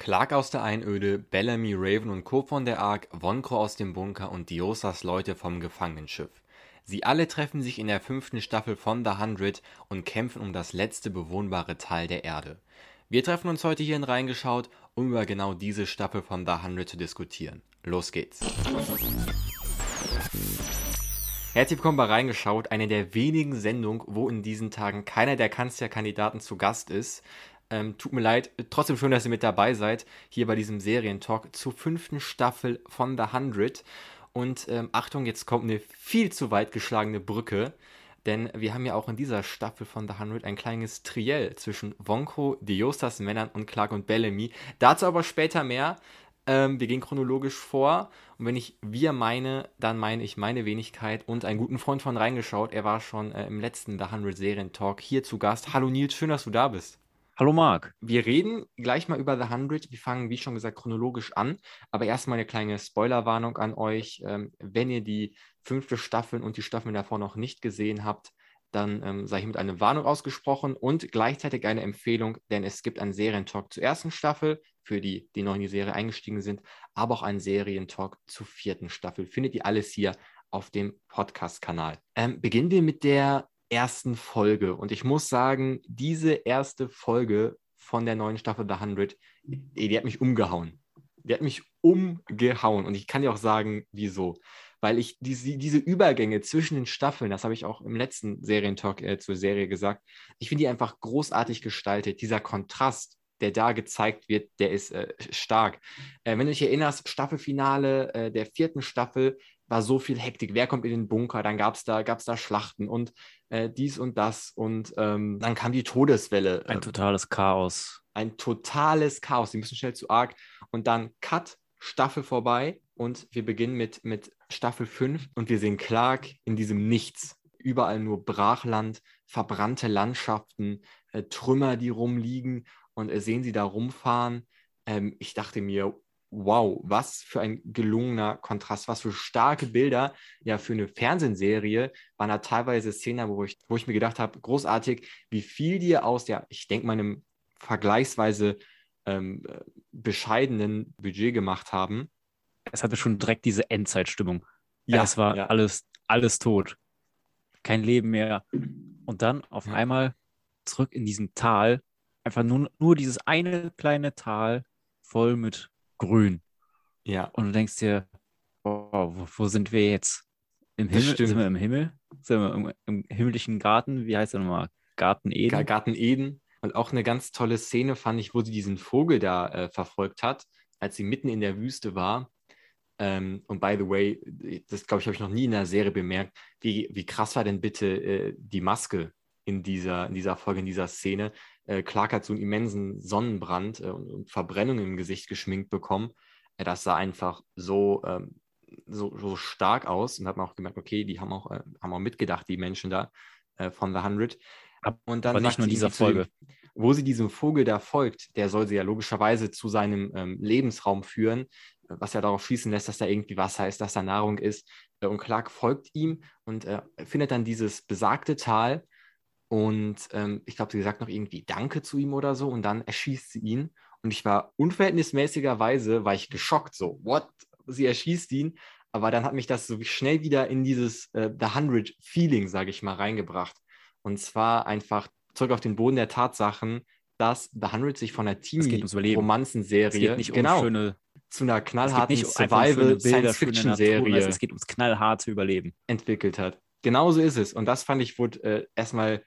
Clark aus der Einöde, Bellamy, Raven und Co. von der Ark, Wonkro aus dem Bunker und Diosas Leute vom Gefangenenschiff. Sie alle treffen sich in der fünften Staffel von The Hundred und kämpfen um das letzte bewohnbare Teil der Erde. Wir treffen uns heute hier in Reingeschaut, um über genau diese Staffel von The Hundred zu diskutieren. Los geht's. Herzlich willkommen bei Reingeschaut, eine der wenigen Sendungen, wo in diesen Tagen keiner der Kanzlerkandidaten zu Gast ist. Ähm, tut mir leid, trotzdem schön, dass ihr mit dabei seid, hier bei diesem Serientalk zur fünften Staffel von The Hundred. Und ähm, Achtung, jetzt kommt eine viel zu weit geschlagene Brücke, denn wir haben ja auch in dieser Staffel von The Hundred ein kleines Triell zwischen Wonko, Diostas Männern und Clark und Bellamy. Dazu aber später mehr. Ähm, wir gehen chronologisch vor. Und wenn ich wir meine, dann meine ich meine Wenigkeit und einen guten Freund von reingeschaut. Er war schon äh, im letzten The Hundred Serientalk hier zu Gast. Hallo Nils, schön, dass du da bist. Hallo Marc. Wir reden gleich mal über The 100. Wir fangen, wie schon gesagt, chronologisch an. Aber erstmal eine kleine Spoilerwarnung an euch. Ähm, wenn ihr die fünfte Staffel und die Staffeln davor noch nicht gesehen habt, dann ähm, sei hiermit eine Warnung ausgesprochen und gleichzeitig eine Empfehlung, denn es gibt einen Serientalk zur ersten Staffel, für die, die noch in die Serie eingestiegen sind, aber auch einen Serientalk zur vierten Staffel. Findet ihr alles hier auf dem Podcast-Kanal. Ähm, beginnen wir mit der ersten Folge. Und ich muss sagen, diese erste Folge von der neuen Staffel The 100, die hat mich umgehauen. Die hat mich umgehauen. Und ich kann dir auch sagen, wieso. Weil ich diese, diese Übergänge zwischen den Staffeln, das habe ich auch im letzten Serientalk äh, zur Serie gesagt, ich finde die einfach großartig gestaltet. Dieser Kontrast, der da gezeigt wird, der ist äh, stark. Äh, wenn du dich erinnerst, Staffelfinale äh, der vierten Staffel, war so viel Hektik. Wer kommt in den Bunker? Dann gab es da, gab's da Schlachten und äh, dies und das. Und ähm, dann kam die Todeswelle. Ein ähm, totales Chaos. Ein totales Chaos. Die müssen schnell zu arg. Und dann Cut, Staffel vorbei. Und wir beginnen mit, mit Staffel 5 und wir sehen Clark in diesem Nichts. Überall nur Brachland, verbrannte Landschaften, äh, Trümmer, die rumliegen und äh, sehen sie da rumfahren. Ähm, ich dachte mir, wow, was für ein gelungener Kontrast, was für starke Bilder. Ja, für eine Fernsehserie waren da teilweise Szenen, wo ich, wo ich mir gedacht habe, großartig, wie viel die aus ja, ich denke mal, einem vergleichsweise ähm, bescheidenen Budget gemacht haben. Es hatte schon direkt diese Endzeitstimmung. Ja, es war ja. alles, alles tot. Kein Leben mehr. Und dann auf ja. einmal zurück in diesem Tal. Einfach nur, nur dieses eine kleine Tal voll mit grün. Ja. Und du denkst dir, oh, wo, wo, sind wir jetzt? Im Himmel? Sind wir im Himmel? Sind wir im, im himmlischen Garten? Wie heißt der nochmal? Garten Eden? Garten Eden. Und auch eine ganz tolle Szene fand ich, wo sie diesen Vogel da äh, verfolgt hat, als sie mitten in der Wüste war. Ähm, und by the way, das glaube ich, habe ich noch nie in der Serie bemerkt. Wie, wie krass war denn bitte äh, die Maske in dieser, in dieser Folge, in dieser Szene? Äh, Clark hat so einen immensen Sonnenbrand äh, und, und, Verbrennungen im Gesicht geschminkt bekommen. Äh, das sah einfach so, ähm, so, so, stark aus und hat man auch gemerkt, okay, die haben auch, äh, haben auch mitgedacht, die Menschen da äh, von The Hundred. Und dann Aber nicht nur in dieser Folge. wo sie diesem Vogel da folgt, der soll sie ja logischerweise zu seinem ähm, Lebensraum führen, was ja darauf schließen lässt, dass da irgendwie Wasser ist, dass da Nahrung ist. Äh, und Clark folgt ihm und findet dann dieses besagte Tal und ähm, ich glaube, sie sagt noch irgendwie Danke zu ihm oder so und dann erschießt sie ihn. Und ich war unverhältnismäßigerweise, war ich geschockt, so, what? Sie erschießt ihn. Aber dann hat mich das so schnell wieder in dieses äh, The Hundred Feeling, sage ich mal, reingebracht. Und zwar einfach zurück auf den Boden der Tatsachen, dass The Hundred sich von der Teenie-Romanzenserie genau, um zu einer knallharten Survival-Science-Fiction-Serie es geht ums knallharte Überleben entwickelt hat. Genauso ist es. Und das fand ich, wurde äh, erstmal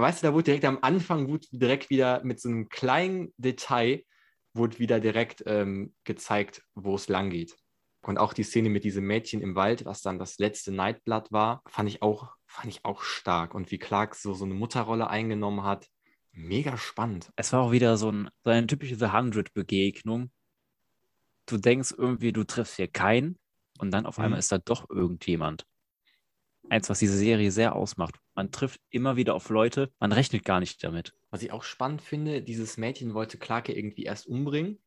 weißt du, da wurde direkt am Anfang wurde direkt wieder mit so einem kleinen Detail wurde wieder direkt ähm, gezeigt, wo es lang geht. Und auch die Szene mit diesem Mädchen im Wald, was dann das letzte Nightblood war, fand ich auch, fand ich auch stark. Und wie Clark so, so eine Mutterrolle eingenommen hat, mega spannend. Es war auch wieder so, ein, so eine typische The Hundred-Begegnung. Du denkst irgendwie, du triffst hier keinen und dann auf mhm. einmal ist da doch irgendjemand eins, was diese Serie sehr ausmacht. Man trifft immer wieder auf Leute, man rechnet gar nicht damit. Was ich auch spannend finde, dieses Mädchen wollte Clark irgendwie erst umbringen,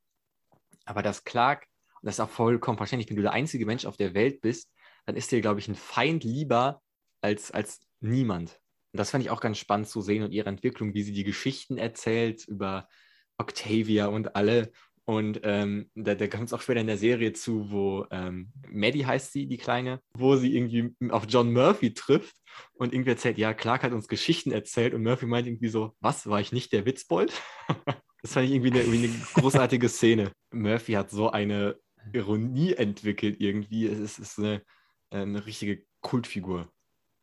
aber dass Clark, das ist auch vollkommen verständlich, wenn du der einzige Mensch auf der Welt bist, dann ist dir, glaube ich, ein Feind lieber als, als niemand. Und das fand ich auch ganz spannend zu sehen und ihre Entwicklung, wie sie die Geschichten erzählt über Octavia und alle Und ähm, da, da kommt es auch später in der Serie zu, wo ähm, Maddie heißt sie, die Kleine, wo sie irgendwie auf John Murphy trifft und irgendwie erzählt, ja, Clark hat uns Geschichten erzählt und Murphy meint irgendwie so, was, war ich nicht der Witzbold? das fand ich irgendwie eine, irgendwie eine großartige Szene. Murphy hat so eine Ironie entwickelt irgendwie. Es ist, ist eine, eine richtige Kultfigur.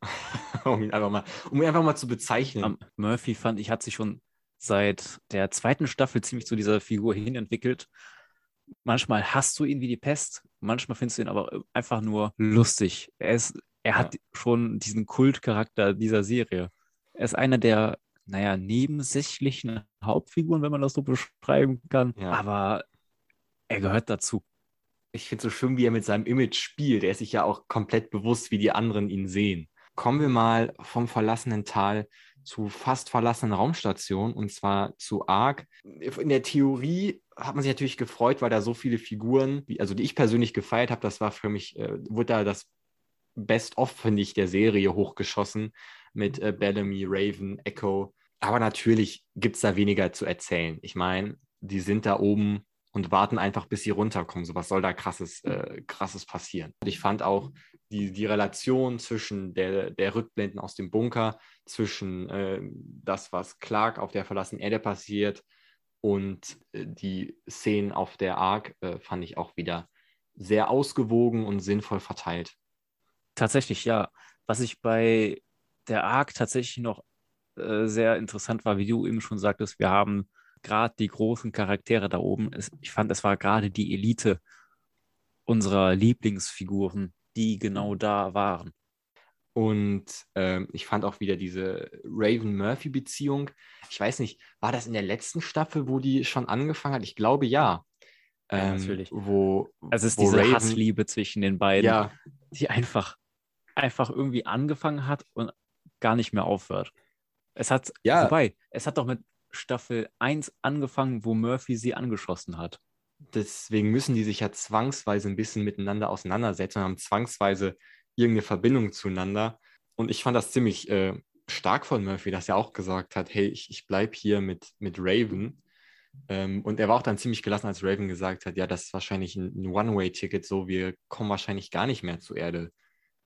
um ihn einfach mal, um ihn einfach mal zu bezeichnen. Um, Murphy fand ich, hat sich schon seit der zweiten Staffel ziemlich zu dieser Figur hin entwickelt. Manchmal hast du ihn wie die Pest, manchmal findest du ihn aber einfach nur lustig. Er, ist, er ja. hat schon diesen Kultcharakter dieser Serie. Er ist einer der, naja, nebensächlichen Hauptfiguren, wenn man das so beschreiben kann. Ja. Aber er gehört dazu. Ich finde es so schön, wie er mit seinem Image spielt. Er ist sich ja auch komplett bewusst, wie die anderen ihn sehen. Kommen wir mal vom verlassenen Tal zu fast verlassenen Raumstationen und zwar zu Ark. In der Theorie hat man sich natürlich gefreut, weil da so viele Figuren, also die ich persönlich gefeiert habe, das war für mich, äh, wurde da das Best-of, finde ich, der Serie hochgeschossen mit äh, Bellamy, Raven, Echo. Aber natürlich gibt es da weniger zu erzählen. Ich meine, die sind da oben und warten einfach, bis sie runterkommen. So was soll da krasses, äh, krasses passieren. Und ich fand auch die, die Relation zwischen der, der Rückblenden aus dem Bunker, zwischen äh, das, was Clark auf der verlassenen Erde passiert und äh, die Szenen auf der Ark, äh, fand ich auch wieder sehr ausgewogen und sinnvoll verteilt. Tatsächlich, ja. Was ich bei der Ark tatsächlich noch äh, sehr interessant war, wie du eben schon sagtest, wir haben gerade die großen Charaktere da oben, ist, ich fand, es war gerade die Elite unserer Lieblingsfiguren, die genau da waren. Und ähm, ich fand auch wieder diese Raven-Murphy-Beziehung. Ich weiß nicht, war das in der letzten Staffel, wo die schon angefangen hat? Ich glaube ja. Ähm, ja natürlich. Wo, es ist diese Raven, Hassliebe zwischen den beiden, ja. die einfach, einfach irgendwie angefangen hat und gar nicht mehr aufhört. Es hat, ja. wobei, es hat doch mit Staffel 1 angefangen, wo Murphy sie angeschossen hat. Deswegen müssen die sich ja zwangsweise ein bisschen miteinander auseinandersetzen und haben zwangsweise irgendeine Verbindung zueinander. Und ich fand das ziemlich äh, stark von Murphy, dass er auch gesagt hat, hey, ich, ich bleibe hier mit, mit Raven. Ähm, und er war auch dann ziemlich gelassen, als Raven gesagt hat, ja, das ist wahrscheinlich ein, One-Way-Ticket, so wir kommen wahrscheinlich gar nicht mehr zur Erde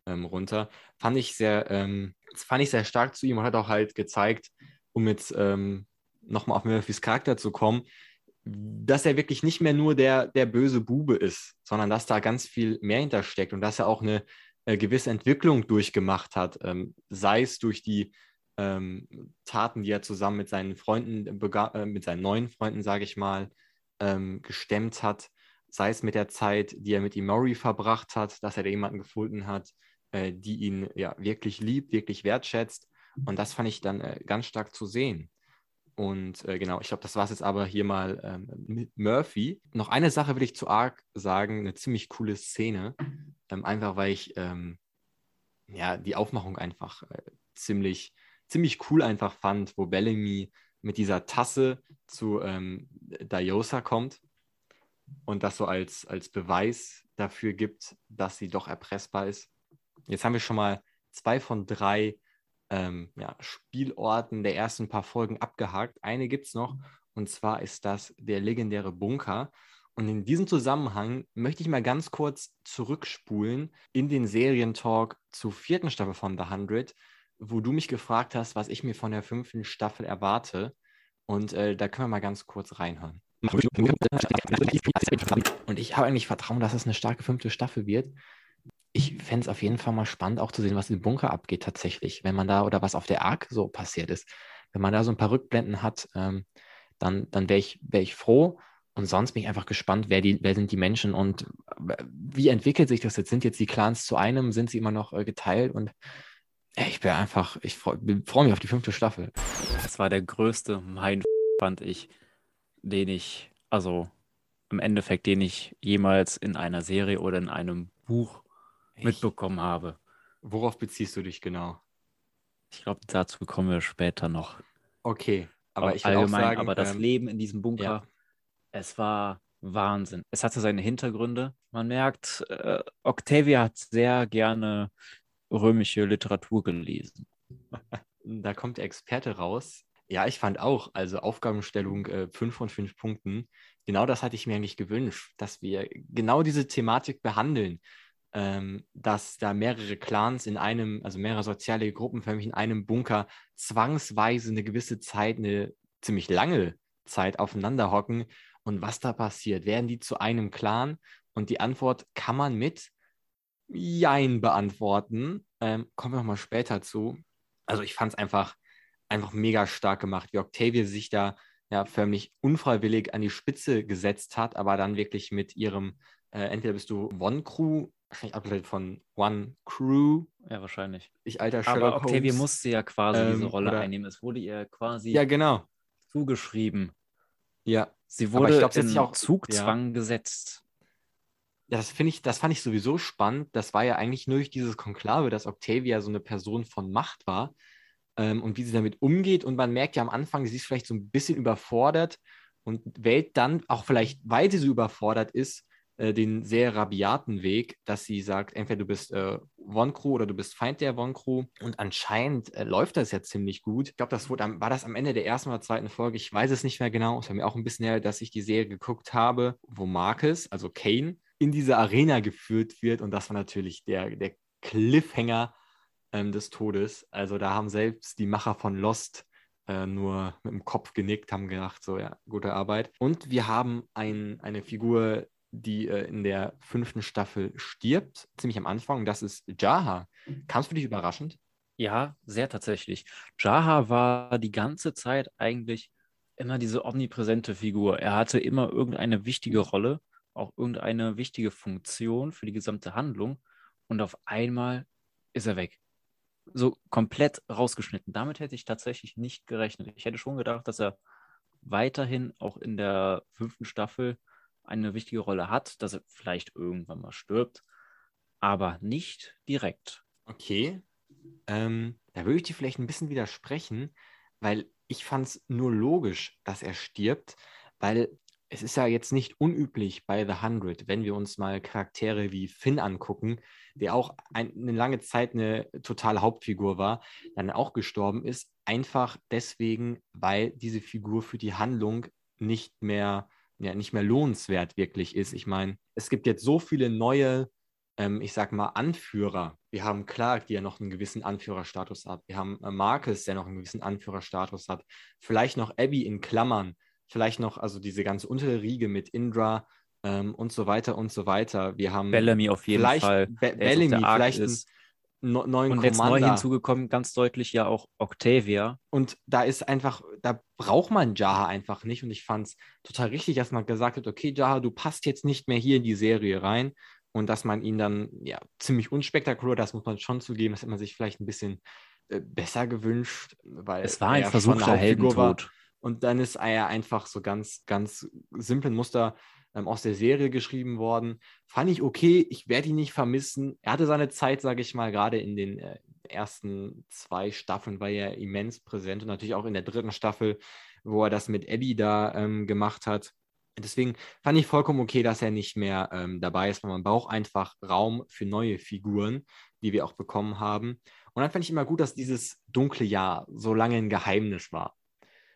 ähm, runter. Fand ich sehr, ähm, fand ich sehr stark zu ihm und hat auch halt gezeigt, um jetzt ähm, nochmal auf Murphys Charakter zu kommen, dass er wirklich nicht mehr nur der, der böse Bube ist, sondern dass da ganz viel mehr hintersteckt und dass er auch eine äh, gewisse Entwicklung durchgemacht hat, ähm, sei es durch die ähm, Taten, die er zusammen mit seinen Freunden, äh, mit seinen neuen Freunden, sage ich mal, ähm, gestemmt hat, sei es mit der Zeit, die er mit Imori verbracht hat, dass er da jemanden gefunden hat, äh, die ihn ja wirklich liebt, wirklich wertschätzt. Und das fand ich dann äh, ganz stark zu sehen. Und äh, genau, ich glaube, das war es jetzt aber hier mal ähm, mit Murphy. Noch eine Sache will ich zu Ark sagen, eine ziemlich coole Szene. Ähm, einfach weil ich ähm, ja, die Aufmachung einfach äh, ziemlich, ziemlich cool einfach fand, wo Bellamy mit dieser Tasse zu ähm, Diosa kommt und das so als, als Beweis dafür gibt, dass sie doch erpressbar ist. Jetzt haben wir schon mal zwei von drei ähm, ja, Spielorten der ersten paar Folgen abgehakt. Eine gibt es noch, und zwar ist das der legendäre Bunker. Und in diesem Zusammenhang möchte ich mal ganz kurz zurückspulen in den Serientalk zur vierten Staffel von The 100, wo du mich gefragt hast, was ich mir von der fünften Staffel erwarte. Und äh, da können wir mal ganz kurz reinhören. Und ich habe eigentlich Vertrauen, dass es eine starke fünfte Staffel wird ich fände es auf jeden Fall mal spannend, auch zu sehen, was im Bunker abgeht tatsächlich, wenn man da oder was auf der Ark so passiert ist. Wenn man da so ein paar Rückblenden hat, ähm, dann, dann wäre ich, wär ich froh. Und sonst bin ich einfach gespannt, wer, die, wer sind die Menschen und wie entwickelt sich das jetzt? Sind jetzt die Clans zu einem? Sind sie immer noch äh, geteilt? Und ey, ich bin einfach, ich freue freu mich auf die fünfte Staffel. Das war der größte Mein, fand ich, den ich, also im Endeffekt, den ich jemals in einer Serie oder in einem Buch mitbekommen habe. Worauf beziehst du dich genau? Ich glaube, dazu kommen wir später noch. Okay, aber, aber ich will allgemein, sagen, aber das ähm, Leben in diesem Bunker, ja. es war Wahnsinn. Es hatte seine Hintergründe. Man merkt, äh, Octavia hat sehr gerne römische Literatur gelesen. da kommt der Experte raus. Ja, ich fand auch, also Aufgabenstellung 5 äh, von 5 Punkten. Genau das hatte ich mir eigentlich gewünscht, dass wir genau diese Thematik behandeln, ähm, dass da mehrere Clans in einem, also mehrere soziale Gruppen förmlich in einem Bunker zwangsweise eine gewisse Zeit, eine ziemlich lange Zeit aufeinander hocken. Und was da passiert? Werden die zu einem Clan? Und die Antwort kann man mit Jein beantworten. Ähm, kommen wir nochmal später zu. Also ich fand es einfach, einfach mega stark gemacht, wie Octavia sich da ja förmlich unfreiwillig an die Spitze gesetzt hat, aber dann wirklich mit ihrem, äh, entweder bist du One Crew, wahrscheinlich abgeleitet von One Crew. Ja, wahrscheinlich. Ich alter Sherlock Aber Octavia Holmes. musste ja quasi ähm, diese Rolle einnehmen. Es wurde ihr quasi ja, genau. zugeschrieben. Ja. Sie wurde glaub, in auch, Zugzwang ja. gesetzt. Ja, das finde ich, das fand ich sowieso spannend. Das war ja eigentlich nur durch dieses Konklave, dass Octavia so eine Person von Macht war ähm, und wie sie damit umgeht. Und man merkt ja am Anfang, sie ist vielleicht so ein bisschen überfordert und wählt dann, auch vielleicht, weil sie so überfordert ist, äh, den sehr rabiaten Weg, dass sie sagt, entweder du bist äh, One Crew oder du bist Feind der One Crew. Und anscheinend äh, läuft das ja ziemlich gut. Ich glaube, das wurde am, war das am Ende der ersten oder zweiten Folge. Ich weiß es nicht mehr genau. Es war mir auch ein bisschen her, dass ich die Serie geguckt habe, wo Marcus, also Kane, in diese Arena geführt wird. Und das war natürlich der, der Cliffhanger ähm, des Todes. Also da haben selbst die Macher von Lost äh, nur mit dem Kopf genickt, haben gedacht, so ja, gute Arbeit. Und wir haben ein, eine Figur, die äh, in der fünften Staffel stirbt, ziemlich am Anfang. Das ist Jaha. Kamst du dich überraschend? Ja, sehr tatsächlich. Jaha war die ganze Zeit eigentlich immer diese omnipräsente Figur. Er hatte immer irgendeine wichtige Rolle, auch irgendeine wichtige Funktion für die gesamte Handlung. Und auf einmal ist er weg so komplett rausgeschnitten. Damit hätte ich tatsächlich nicht gerechnet. Ich hätte schon gedacht, dass er weiterhin auch in der fünften Staffel eine wichtige Rolle hat, dass er vielleicht irgendwann mal stirbt, aber nicht direkt. Okay, ähm, da würde ich dir vielleicht ein bisschen widersprechen, weil ich fand es nur logisch, dass er stirbt, weil es ist ja jetzt nicht unüblich bei The Hundred, wenn wir uns mal Charaktere wie Finn angucken, der auch ein, eine lange Zeit eine totale Hauptfigur war, dann auch gestorben ist, einfach deswegen, weil diese Figur für die Handlung nicht mehr, ja, nicht mehr lohnenswert wirklich ist. Ich meine, es gibt jetzt so viele neue, ähm, ich sag mal, Anführer. Wir haben Clark, die ja noch einen gewissen Anführerstatus hat. Wir haben äh, Marcus, der noch einen gewissen Anführerstatus hat. Vielleicht noch Abby in Klammern vielleicht noch, also diese ganze untere Riege mit Indra ähm, und so weiter und so weiter. Wir haben Bellamy auf jeden Fall. Be Bellamy, vielleicht ist. Einen neuen Und jetzt neu hinzugekommen, ganz deutlich ja auch Octavia. Und da ist einfach, da braucht man Jaha einfach nicht. Und ich fand es total richtig, dass man gesagt hat, okay, Jaha, du passt jetzt nicht mehr hier in die Serie rein. Und dass man ihn dann, ja, ziemlich unspektakulär, das muss man schon zugeben, das hätte man sich vielleicht ein bisschen äh, besser gewünscht, weil es war ein versuchter Heldentod. War. Und dann ist er einfach so ganz, ganz simplen Muster ähm, aus der Serie geschrieben worden. Fand ich okay, ich werde ihn nicht vermissen. Er hatte seine Zeit, sage ich mal, gerade in den äh, ersten zwei Staffeln war er immens präsent und natürlich auch in der dritten Staffel, wo er das mit Eddie da ähm, gemacht hat. Deswegen fand ich vollkommen okay, dass er nicht mehr ähm, dabei ist, weil man braucht einfach Raum für neue Figuren, die wir auch bekommen haben. Und dann fand ich immer gut, dass dieses dunkle Jahr so lange ein Geheimnis war.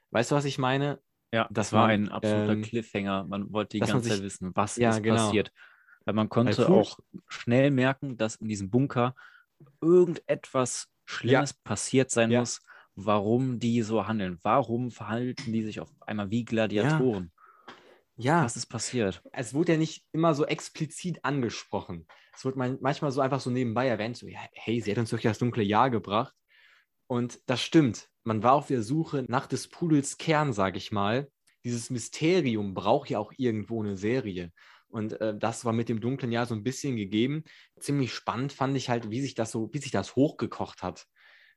Weißt du, was ich meine? Ja, das war ein absoluter ähm, Cliffhanger. Man wollte die ganze Zeit wissen, was ja, ist genau. passiert. Weil man konnte Weil auch schnell merken, dass in diesem Bunker irgendetwas Schlimmes ja. passiert sein ja. muss, warum die so handeln. Warum verhalten die sich auf einmal wie Gladiatoren? Ja. Was ist passiert? Es wurde ja nicht immer so explizit angesprochen. Es wird manchmal so einfach so nebenbei erwähnt, so, ja, hey, sie hat uns durch das dunkle Jahr gebracht. Und das stimmt man war auf der Suche nach des Pudels Kern, sage ich mal. Dieses Mysterium braucht ja auch irgendwo eine Serie. Und äh, das war mit dem dunklen Jahr so ein bisschen gegeben. Ziemlich spannend fand ich halt, wie sich das so, wie sich das hochgekocht hat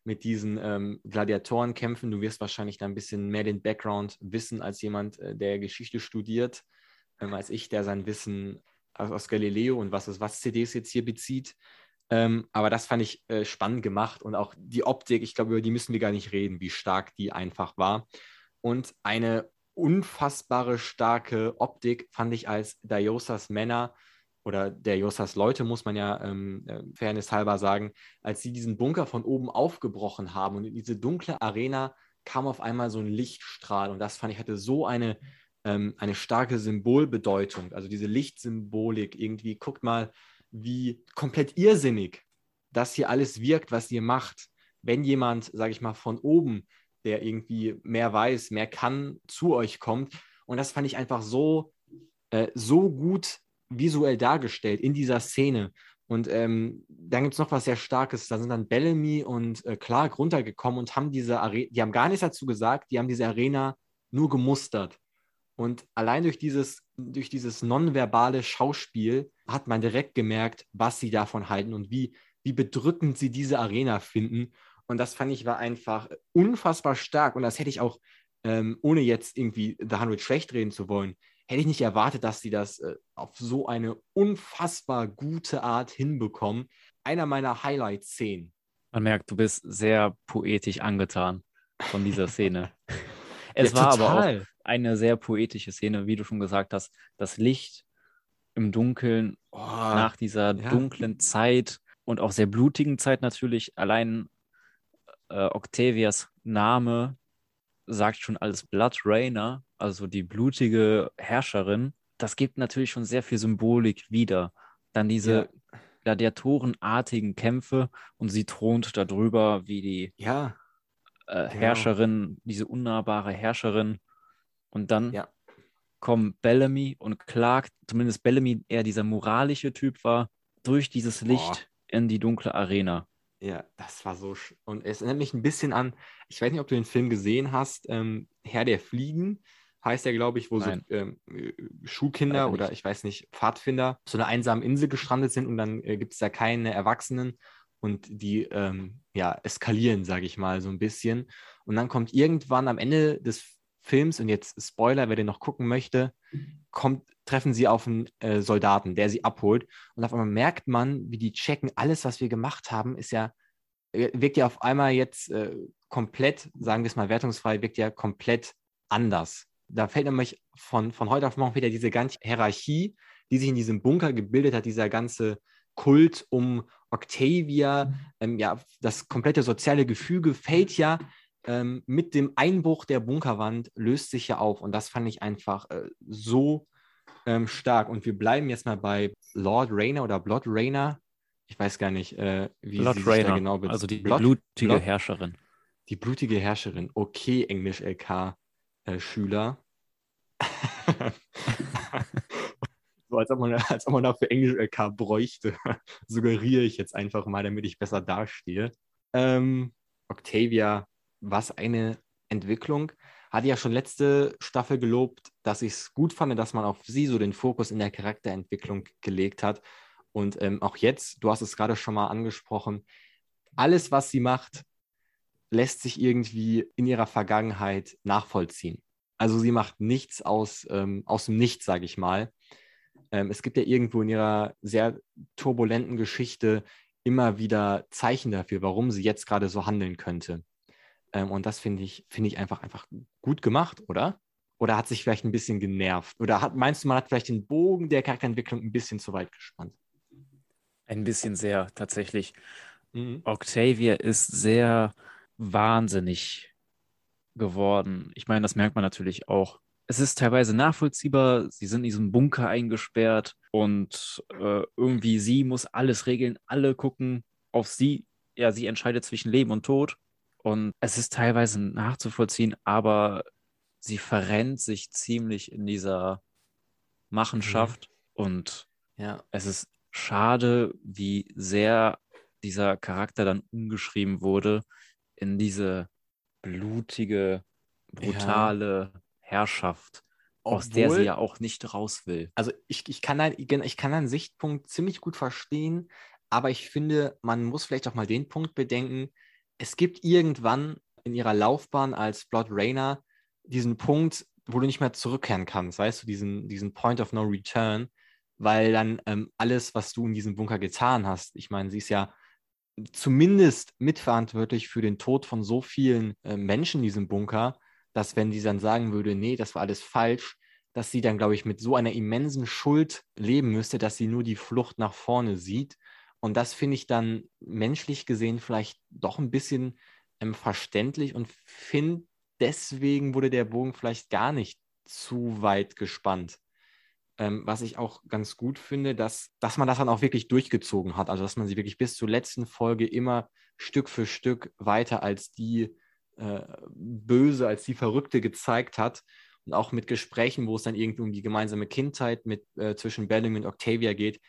mit diesen ähm, Gladiatorenkämpfen. Du wirst wahrscheinlich da ein bisschen mehr den Background wissen als jemand, äh, der Geschichte studiert, ähm, als ich, der sein Wissen aus, aus Galileo und was es was CDs jetzt hier bezieht. Ähm, aber das fand ich äh, spannend gemacht und auch die Optik, ich glaube, über die müssen wir gar nicht reden, wie stark die einfach war. Und eine unfassbare starke Optik fand ich als Diosas Männer oder der Josas Leute, muss man ja ähm, äh, fairness halber sagen, als sie diesen Bunker von oben aufgebrochen haben und in diese dunkle Arena kam auf einmal so ein Lichtstrahl und das fand ich hatte so eine, ähm, eine starke Symbolbedeutung. Also diese Lichtsymbolik irgendwie, guckt mal, wie komplett irrsinnig das hier alles wirkt, was ihr macht. Wenn jemand, sage ich mal, von oben, der irgendwie mehr weiß, mehr kann, zu euch kommt. Und das fand ich einfach so, äh, so gut visuell dargestellt in dieser Szene. Und ähm, dann gibt es noch was sehr Starkes. Da sind dann Bellamy und äh, Clark runtergekommen und haben diese Arena, die haben gar nichts dazu gesagt, die haben diese Arena nur gemustert. Und allein durch dieses, durch dieses nonverbale Schauspiel hat man direkt gemerkt, was sie davon halten und wie, wie bedrückend sie diese Arena finden. Und das fand ich war einfach unfassbar stark. Und das hätte ich auch, ähm, ohne jetzt irgendwie The 100 schlecht reden zu wollen, hätte ich nicht erwartet, dass sie das äh, auf so eine unfassbar gute Art hinbekommen. Einer meiner Highlight-Szenen. Man merkt, du bist sehr poetisch angetan von dieser Szene. es ja, war total. aber auch eine sehr poetische Szene, wie du schon gesagt hast. Das Licht im Dunkeln oh, nach dieser ja. dunklen Zeit und auch sehr blutigen Zeit natürlich. Allein äh, Octavias Name sagt schon als Blood Rainer, also die blutige Herrscherin, das gibt natürlich schon sehr viel Symbolik wieder. Dann diese ja. gladiatorenartigen Kämpfe und sie thront darüber wie die ja. äh, genau. Herrscherin, diese unnahbare Herrscherin. Und dann ja. Kommen Bellamy und Clark, zumindest Bellamy eher dieser moralische Typ war, durch dieses Licht Boah. in die dunkle Arena. Ja, das war so. Und es erinnert mich ein bisschen an, ich weiß nicht, ob du den Film gesehen hast, ähm, Herr der Fliegen heißt er, glaube ich, wo Nein. so ähm, Schulkinder oder ich weiß nicht, Pfadfinder so eine einsame Insel gestrandet sind und dann äh, gibt es da keine Erwachsenen und die ähm, ja, eskalieren, sage ich mal, so ein bisschen. Und dann kommt irgendwann am Ende des Films, und jetzt Spoiler, wer den noch gucken möchte, kommt, treffen sie auf einen äh, Soldaten, der sie abholt. Und auf einmal merkt man, wie die checken, alles, was wir gemacht haben, ist ja, äh, wirkt ja auf einmal jetzt äh, komplett, sagen wir es mal wertungsfrei, wirkt ja komplett anders. Da fällt nämlich von, von heute auf morgen wieder diese ganze Hierarchie, die sich in diesem Bunker gebildet hat, dieser ganze Kult um Octavia, ähm, ja, das komplette soziale Gefüge fällt ja ähm, mit dem Einbruch der Bunkerwand löst sich ja auf. Und das fand ich einfach äh, so ähm, stark. Und wir bleiben jetzt mal bei Lord Rainer oder Blood Rainer. Ich weiß gar nicht, äh, wie Blood sie Rainer, genau bezieht. Also die Blood, blutige Blood, Herrscherin. Die blutige Herrscherin. Okay, Englisch-LK-Schüler. Äh, so, als ob, man, als ob man dafür Englisch-LK bräuchte, suggeriere ich jetzt einfach mal, damit ich besser dastehe. Ähm, Octavia was eine Entwicklung. Hatte ja schon letzte Staffel gelobt, dass ich es gut fand, dass man auf sie so den Fokus in der Charakterentwicklung gelegt hat. Und ähm, auch jetzt, du hast es gerade schon mal angesprochen, alles, was sie macht, lässt sich irgendwie in ihrer Vergangenheit nachvollziehen. Also sie macht nichts aus, ähm, aus dem Nichts, sage ich mal. Ähm, es gibt ja irgendwo in ihrer sehr turbulenten Geschichte immer wieder Zeichen dafür, warum sie jetzt gerade so handeln könnte. Ähm, und das finde ich, finde ich einfach, einfach gut gemacht, oder? Oder hat sich vielleicht ein bisschen genervt? Oder hat, meinst du, man hat vielleicht den Bogen der Charakterentwicklung ein bisschen zu weit gespannt? Ein bisschen sehr, tatsächlich. Mhm. Octavia ist sehr wahnsinnig geworden. Ich meine, das merkt man natürlich auch. Es ist teilweise nachvollziehbar, sie sind in diesem Bunker eingesperrt und äh, irgendwie sie muss alles regeln, alle gucken auf sie. Ja, sie entscheidet zwischen Leben und Tod und es ist teilweise nachzuvollziehen, aber sie verrennt sich ziemlich in dieser Machenschaft. Mhm. Und ja. es ist schade, wie sehr dieser Charakter dann umgeschrieben wurde in diese blutige, brutale ja. Herrschaft, Obwohl, aus der sie ja auch nicht raus will. Also ich, ich, kann ein, ich kann einen Sichtpunkt ziemlich gut verstehen, aber ich finde, man muss vielleicht auch mal den Punkt bedenken, es gibt irgendwann in ihrer Laufbahn als Blood Rainer diesen Punkt, wo du nicht mehr zurückkehren kannst, weißt du, diesen, diesen Point of No Return, weil dann ähm, alles, was du in diesem Bunker getan hast, ich meine, sie ist ja zumindest mitverantwortlich für den Tod von so vielen äh, Menschen in diesem Bunker, dass wenn sie dann sagen würde, nee, das war alles falsch, dass sie dann, glaube ich, mit so einer immensen Schuld leben müsste, dass sie nur die Flucht nach vorne sieht und das finde ich dann menschlich gesehen vielleicht doch ein bisschen ähm, verständlich und finde deswegen wurde der Bogen vielleicht gar nicht zu weit gespannt. Ähm, was ich auch ganz gut finde, dass, dass man das dann auch wirklich durchgezogen hat. Also dass man sie wirklich bis zur letzten Folge immer Stück für Stück weiter als die äh, Böse, als die Verrückte gezeigt hat. Und auch mit Gesprächen, wo es dann irgendwie um die gemeinsame Kindheit mit, äh, zwischen Bellamy und Octavia geht,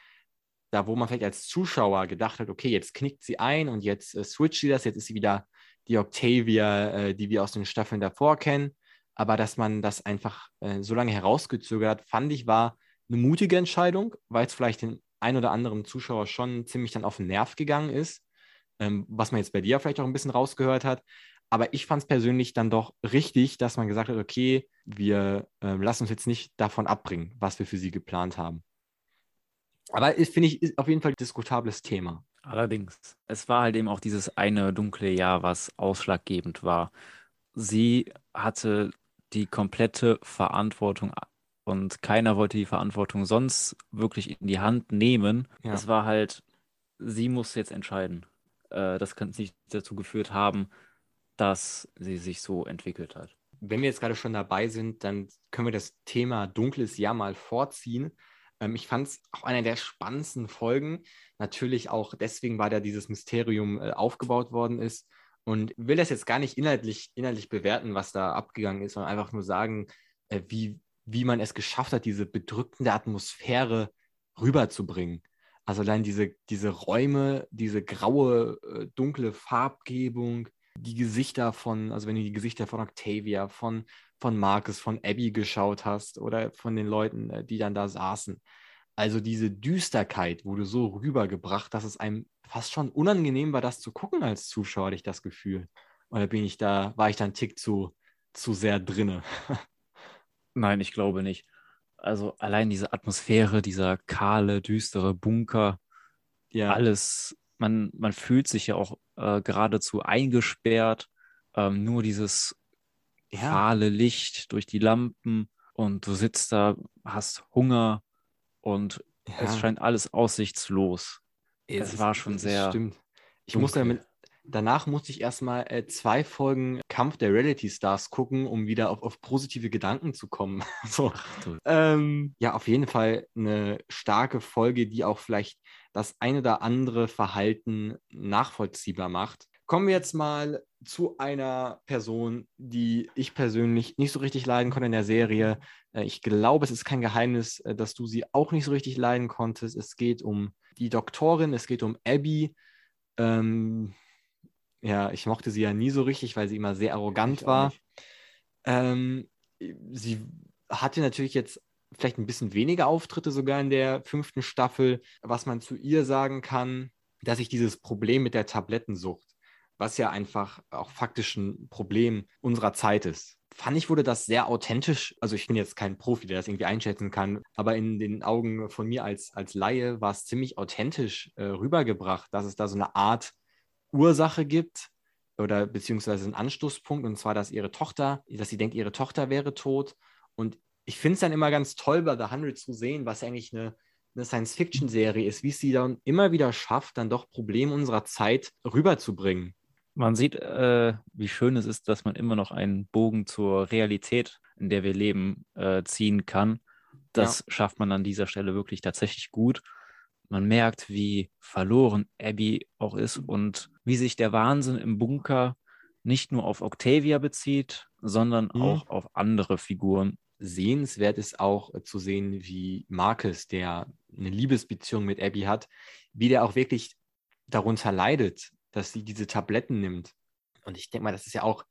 da wo man vielleicht als Zuschauer gedacht hat, okay, jetzt knickt sie ein und jetzt äh, switcht sie das, jetzt ist sie wieder die Octavia, äh, die wir aus den Staffeln davor kennen. Aber dass man das einfach äh, so lange herausgezögert hat, fand ich, war eine mutige Entscheidung, weil es vielleicht den ein oder anderen Zuschauer schon ziemlich dann auf den Nerv gegangen ist, ähm, was man jetzt bei dir vielleicht auch ein bisschen rausgehört hat. Aber ich fand es persönlich dann doch richtig, dass man gesagt hat, okay, wir äh, lassen uns jetzt nicht davon abbringen, was wir für sie geplant haben. Aber finde ich, ist auf jeden Fall ein diskutables Thema. Allerdings, es war halt eben auch dieses eine dunkle Jahr, was ausschlaggebend war. Sie hatte die komplette Verantwortung und keiner wollte die Verantwortung sonst wirklich in die Hand nehmen. Ja. Es war halt, sie musste jetzt entscheiden. Äh, das kann nicht dazu geführt haben, dass sie sich so entwickelt hat. Wenn wir jetzt gerade schon dabei sind, dann können wir das Thema dunkles Jahr mal vorziehen. Ähm, ich fand es auch einer der spannendsten Folgen. Natürlich auch deswegen, weil da dieses Mysterium äh, aufgebaut worden ist. Und will das jetzt gar nicht inhaltlich, inhaltlich bewerten, was da abgegangen ist, sondern einfach nur sagen, äh, wie, wie man es geschafft hat, diese bedrückende Atmosphäre rüberzubringen. Also allein diese, diese Räume, diese graue, äh, dunkle Farbgebung, die Gesichter von, also wenn du die Gesichter von Octavia, von, von Marcus, von Abby geschaut hast oder von den Leuten, äh, die dann da saßen. Also diese Düsterkeit wurde so rübergebracht, dass es einem fast schon unangenehm war, das zu gucken als Zuschauer, hatte ich das Gefühl. Oder bin ich da, war ich da einen Tick zu, zu sehr drinne? Nein, ich glaube nicht. Also allein diese Atmosphäre, dieser kahle, düstere Bunker, ja. alles man, man fühlt sich ja auch äh, geradezu eingesperrt. Ähm, nur dieses ja. fahle Licht durch die Lampen und du sitzt da, hast Hunger und ja. es scheint alles aussichtslos. Es, es war schon sehr. Stimmt. Ich musste damit, danach musste ich erstmal äh, zwei Folgen Kampf der Reality Stars gucken, um wieder auf, auf positive Gedanken zu kommen. so. ähm, ja, auf jeden Fall eine starke Folge, die auch vielleicht das eine oder andere Verhalten nachvollziehbar macht. Kommen wir jetzt mal zu einer Person, die ich persönlich nicht so richtig leiden konnte in der Serie. Äh, ich glaube, es ist kein Geheimnis, äh, dass du sie auch nicht so richtig leiden konntest. Es geht um die Doktorin, es geht um Abby. Ähm, ja, ich mochte sie ja nie so richtig, weil sie immer sehr arrogant war. Ähm, sie hatte natürlich jetzt vielleicht ein bisschen weniger Auftritte sogar in der fünften Staffel. Was man zu ihr sagen kann, dass ich dieses Problem mit der Tablettensucht, was ja einfach auch faktisch ein Problem unserer Zeit ist, fand ich, wurde das sehr authentisch. Also ich bin jetzt kein Profi, der das irgendwie einschätzen kann, aber in den Augen von mir als, als Laie war es ziemlich authentisch äh, rübergebracht, dass es da so eine Art Ursache gibt oder beziehungsweise einen Anstoßpunkt, und zwar, dass ihre Tochter, dass sie denkt, ihre Tochter wäre tot. Und ich finde es dann immer ganz toll, bei The 100 zu sehen, was eigentlich eine, eine Science-Fiction-Serie ist, wie es sie dann immer wieder schafft, dann doch Probleme unserer Zeit rüberzubringen. Man sieht, äh, wie schön es ist, dass man immer noch einen Bogen zur Realität, in der wir leben, äh, ziehen kann. Das ja. schafft man an dieser Stelle wirklich tatsächlich gut. Man merkt, wie verloren Abby auch ist und wie sich der Wahnsinn im Bunker nicht nur auf Octavia bezieht, sondern mhm. auch auf andere Figuren sehenswert ist auch äh, zu sehen, wie Marcus, der eine Liebesbeziehung mit Abby hat, wie der auch wirklich darunter leidet, dass sie diese Tabletten nimmt. Und ich denke mal, das ist ja auch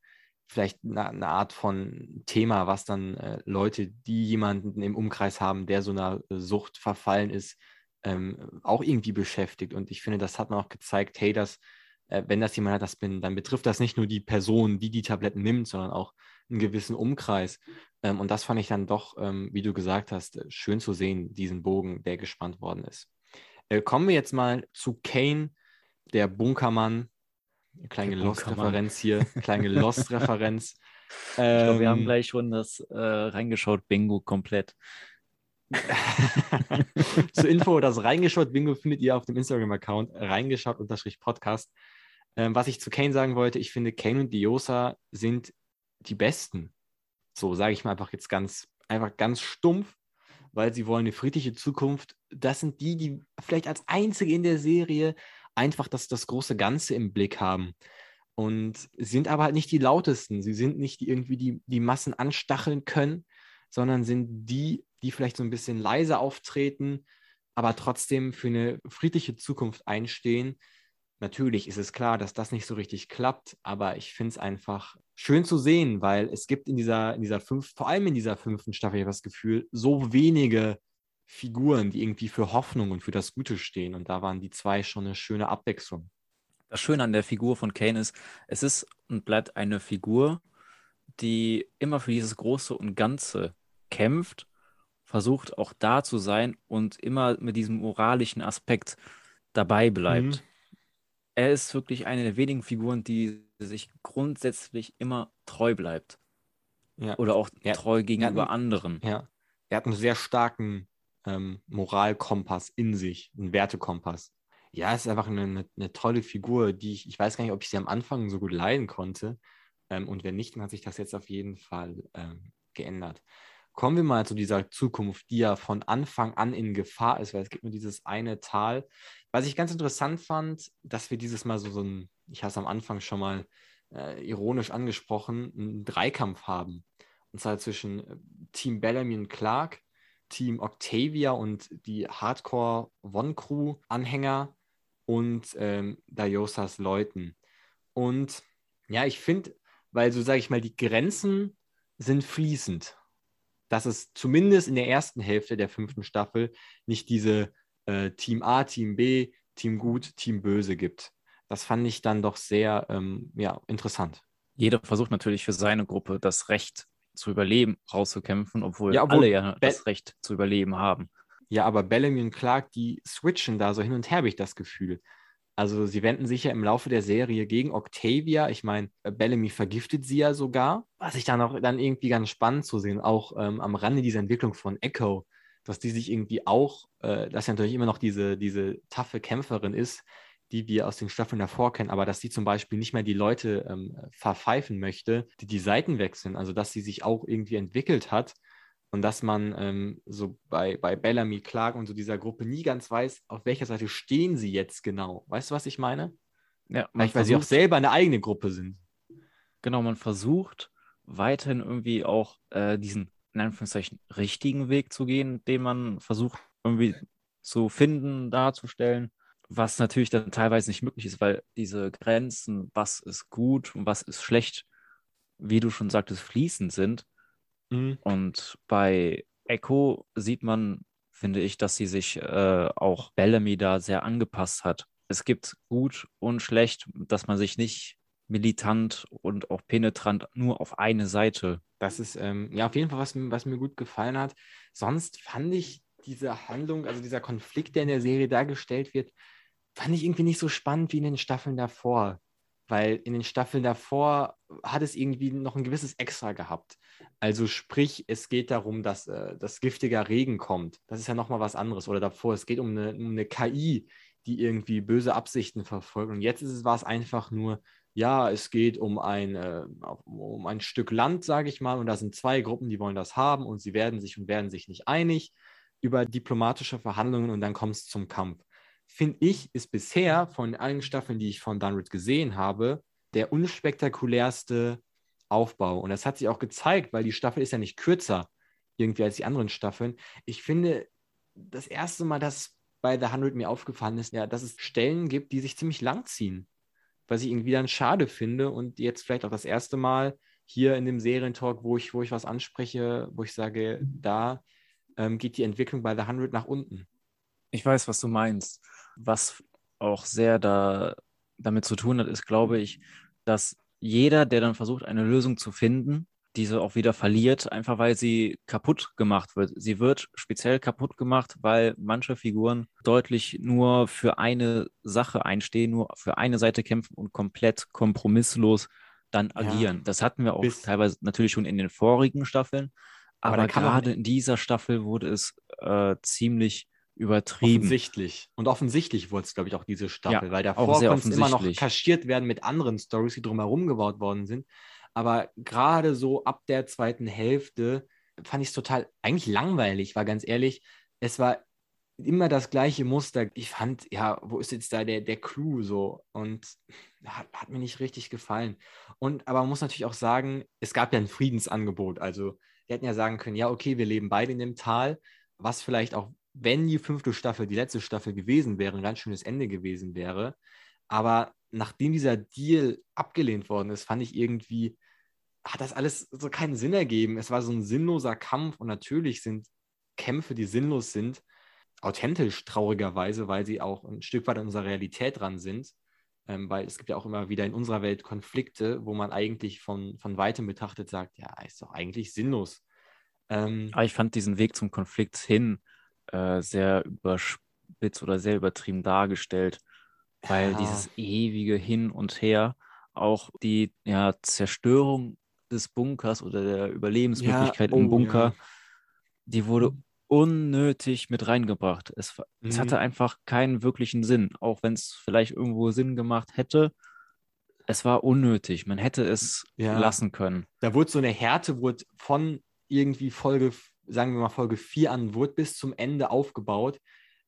vielleicht eine, eine Art von Thema, was dann äh, Leute, die jemanden im Umkreis haben, der so einer Sucht verfallen ist, ähm, auch irgendwie beschäftigt. Und ich finde, das hat man auch gezeigt, hey, dass, äh, wenn das jemand hat, das bin, dann betrifft das nicht nur die Person, die die Tabletten nimmt, sondern auch einen gewissen Umkreis. Ähm, und das fand ich dann doch, ähm, wie du gesagt hast, äh, schön zu sehen, diesen Bogen, der gespannt worden ist. Äh, kommen wir jetzt mal zu Kane, der Bunkermann. Kleine Lost-Referenz hier, kleine Lost-Referenz. ich glaube, wir haben ähm, gleich schon das äh, reingeschaut Bingo komplett. Zur Info, das reingeschaut Bingo findet ihr auf dem Instagram-Account reingeschaut-podcast. Ähm, was ich zu Kane sagen wollte, ich finde, Kane und Diosa sind die Besten. So sage ich mal einfach jetzt ganz, einfach ganz stumpf, weil sie wollen eine friedliche Zukunft. Das sind die, die vielleicht als einzige in der Serie einfach das, das große Ganze im Blick haben. Und sind aber halt nicht die lautesten. Sie sind nicht die irgendwie die, die Massen anstacheln können, sondern sind die, die vielleicht so ein bisschen leiser auftreten, aber trotzdem für eine friedliche Zukunft einstehen. Natürlich ist es klar, dass das nicht so richtig klappt, aber ich finde es einfach schön zu sehen, weil es gibt in dieser, in dieser fünf, vor allem in dieser fünften Staffel das Gefühl, so wenige Figuren, die irgendwie für Hoffnung und für das Gute stehen. Und da waren die zwei schon eine schöne Abwechslung. Das Schöne an der Figur von Kane ist, es ist und bleibt eine Figur, die immer für dieses Große und Ganze kämpft, versucht auch da zu sein und immer mit diesem moralischen Aspekt dabei bleibt. Mhm. Er ist wirklich eine der wenigen Figuren, die sich grundsätzlich immer treu bleibt. Ja. Oder auch ja. treu gegenüber einen, anderen. Ja. Er hat einen sehr starken ähm, Moralkompass in sich, einen Wertekompass. Ja, es ist einfach eine, eine, eine, tolle Figur, die ich, ich weiß gar nicht, ob ich sie am Anfang so gut leiden konnte. Ähm, und wenn nicht, dann hat sich das jetzt auf jeden Fall ähm, geändert. Kommen wir mal zu dieser Zukunft, die ja von Anfang an in Gefahr ist, weil es gibt nur dieses eine Tal. Was ich ganz interessant fand, dass wir dieses Mal so, so ein, ich habe es am Anfang schon mal äh, ironisch angesprochen, einen Dreikampf haben. Und zwar zwischen äh, Team Bellamy und Clark, Team Octavia und die Hardcore One Crew Anhänger und ähm, Dayosas Leuten. Und ja, ich finde, weil so sage ich mal, die Grenzen sind fließend dass es zumindest in der ersten Hälfte der fünften Staffel nicht diese äh, Team A, Team B, Team Gut, Team Böse gibt. Das fand ich dann doch sehr ähm, ja, interessant. Jeder versucht natürlich für seine Gruppe das Recht zu überleben, rauszukämpfen, obwohl, ja, obwohl alle ja Be das Recht zu überleben haben. Ja, aber Bellamy und Clark, die switchen da so hin und her, habe ich das Gefühl. Also sie wenden sich ja im Laufe der Serie gegen Octavia. Ich meine, Bellamy vergiftet sie ja sogar. Was ich dann auch dann irgendwie ganz spannend zu sehen, auch ähm, am Rande dieser Entwicklung von Echo, dass die sich irgendwie auch, äh, dass ja natürlich immer noch diese, diese taffe Kämpferin ist, die wir aus den Staffeln davor kennen, aber dass sie zum Beispiel nicht mehr die Leute ähm, verpfeifen möchte, die die Seiten wechseln. Also dass sie sich auch irgendwie entwickelt hat und dass man ähm, so bei, bei Bellamy, Clark und so dieser Gruppe nie ganz weiß, auf welcher Seite stehen sie jetzt genau. Weißt du, was ich meine? Ja, Vielleicht, weil sie auch selber eine eigene Gruppe sind. Genau, man versucht weiterhin irgendwie auch äh, diesen, in Anführungszeichen, richtigen Weg zu gehen, den man versucht irgendwie zu finden, darzustellen, was natürlich dann teilweise nicht möglich ist, weil diese Grenzen, was ist gut und was ist schlecht, wie du schon sagtest, fließend sind. Mhm. Und bei Echo sieht man, finde ich, dass sie sich äh, auch Bellamy da sehr angepasst hat. Es gibt gut und schlecht, dass man sich nicht militant und auch penetrant nur auf eine Seite. Das ist ähm, ja auf jeden Fall was, was mir gut gefallen hat. Sonst fand ich diese Handlung, also dieser Konflikt, der in der Serie dargestellt wird, fand ich irgendwie nicht so spannend wie in den Staffeln davor weil in den Staffeln davor hat es irgendwie noch ein gewisses Extra gehabt. Also sprich, es geht darum, dass äh, das giftiger Regen kommt. Das ist ja nochmal was anderes. Oder davor, es geht um eine, um eine KI, die irgendwie böse Absichten verfolgt. Und jetzt ist es, war es einfach nur, ja, es geht um ein, äh, um ein Stück Land, sage ich mal, und da sind zwei Gruppen, die wollen das haben und sie werden sich und werden sich nicht einig über diplomatische Verhandlungen und dann kommt es zum Kampf finde ich, ist bisher von allen Staffeln, die ich von Dunrid gesehen habe, der unspektakulärste Aufbau. Und das hat sich auch gezeigt, weil die Staffel ist ja nicht kürzer irgendwie als die anderen Staffeln. Ich finde, das erste Mal, dass bei The 100 mir aufgefallen ist, ja, dass es Stellen gibt, die sich ziemlich lang ziehen. Was ich irgendwie dann schade finde und jetzt vielleicht auch das erste Mal hier in dem Serientalk, wo ich, wo ich was anspreche, wo ich sage, da ähm, geht die Entwicklung bei The 100 nach unten. Ich weiß, was du meinst. Was auch sehr da, damit zu tun hat, ist, glaube ich, dass jeder, der dann versucht, eine Lösung zu finden, diese auch wieder verliert, einfach weil sie kaputt gemacht wird. Sie wird speziell kaputt gemacht, weil manche Figuren deutlich nur für eine Sache einstehen, nur für eine Seite kämpfen und komplett kompromisslos dann agieren. Ja, das hatten wir auch teilweise natürlich schon in den vorigen Staffeln, aber, aber gerade in dieser Staffel wurde es äh, ziemlich übertrieben. Offensichtlich. Und offensichtlich wurde es, glaube ich, auch diese Staffel, ja, weil davor konnte es immer noch kaschiert werden mit anderen Stories, die drumherum gebaut worden sind. Aber gerade so ab der zweiten Hälfte fand ich es total eigentlich langweilig, war ganz ehrlich. Es war immer das gleiche Muster. Ich fand, ja, wo ist jetzt da der, der Clou so? Und hat, hat mir nicht richtig gefallen. Und aber man muss natürlich auch sagen, es gab ja ein Friedensangebot. Also die hätten ja sagen können, ja, okay, wir leben beide in dem Tal, was vielleicht auch, wenn die fünfte Staffel die letzte Staffel gewesen wäre, ein ganz schönes Ende gewesen wäre. Aber nachdem dieser Deal abgelehnt worden ist, fand ich irgendwie, hat das alles so keinen Sinn ergeben. Es war so ein sinnloser Kampf und natürlich sind Kämpfe, die sinnlos sind, authentisch traurigerweise, weil sie auch ein Stück weit in unserer Realität dran sind. Ähm, weil es gibt ja auch immer wieder in unserer Welt Konflikte, wo man eigentlich von, von weitem betrachtet sagt, ja, ist doch eigentlich sinnlos. Ähm, Aber ich fand diesen Weg zum Konflikt hin äh, sehr überspitzt oder sehr übertrieben dargestellt, weil ja. dieses ewige Hin und Her, auch die ja, Zerstörung des Bunkers oder der Überlebensmöglichkeit ja, oh, im Bunker, ja. die wurde unnötig mit reingebracht. Es, mhm. es hatte einfach keinen wirklichen Sinn, auch wenn es vielleicht irgendwo Sinn gemacht hätte. Es war unnötig. Man hätte es ja. lassen können. Da wurde so eine Härte, wurde von irgendwie Folge, sagen wir mal Folge 4 an, wurde bis zum Ende aufgebaut,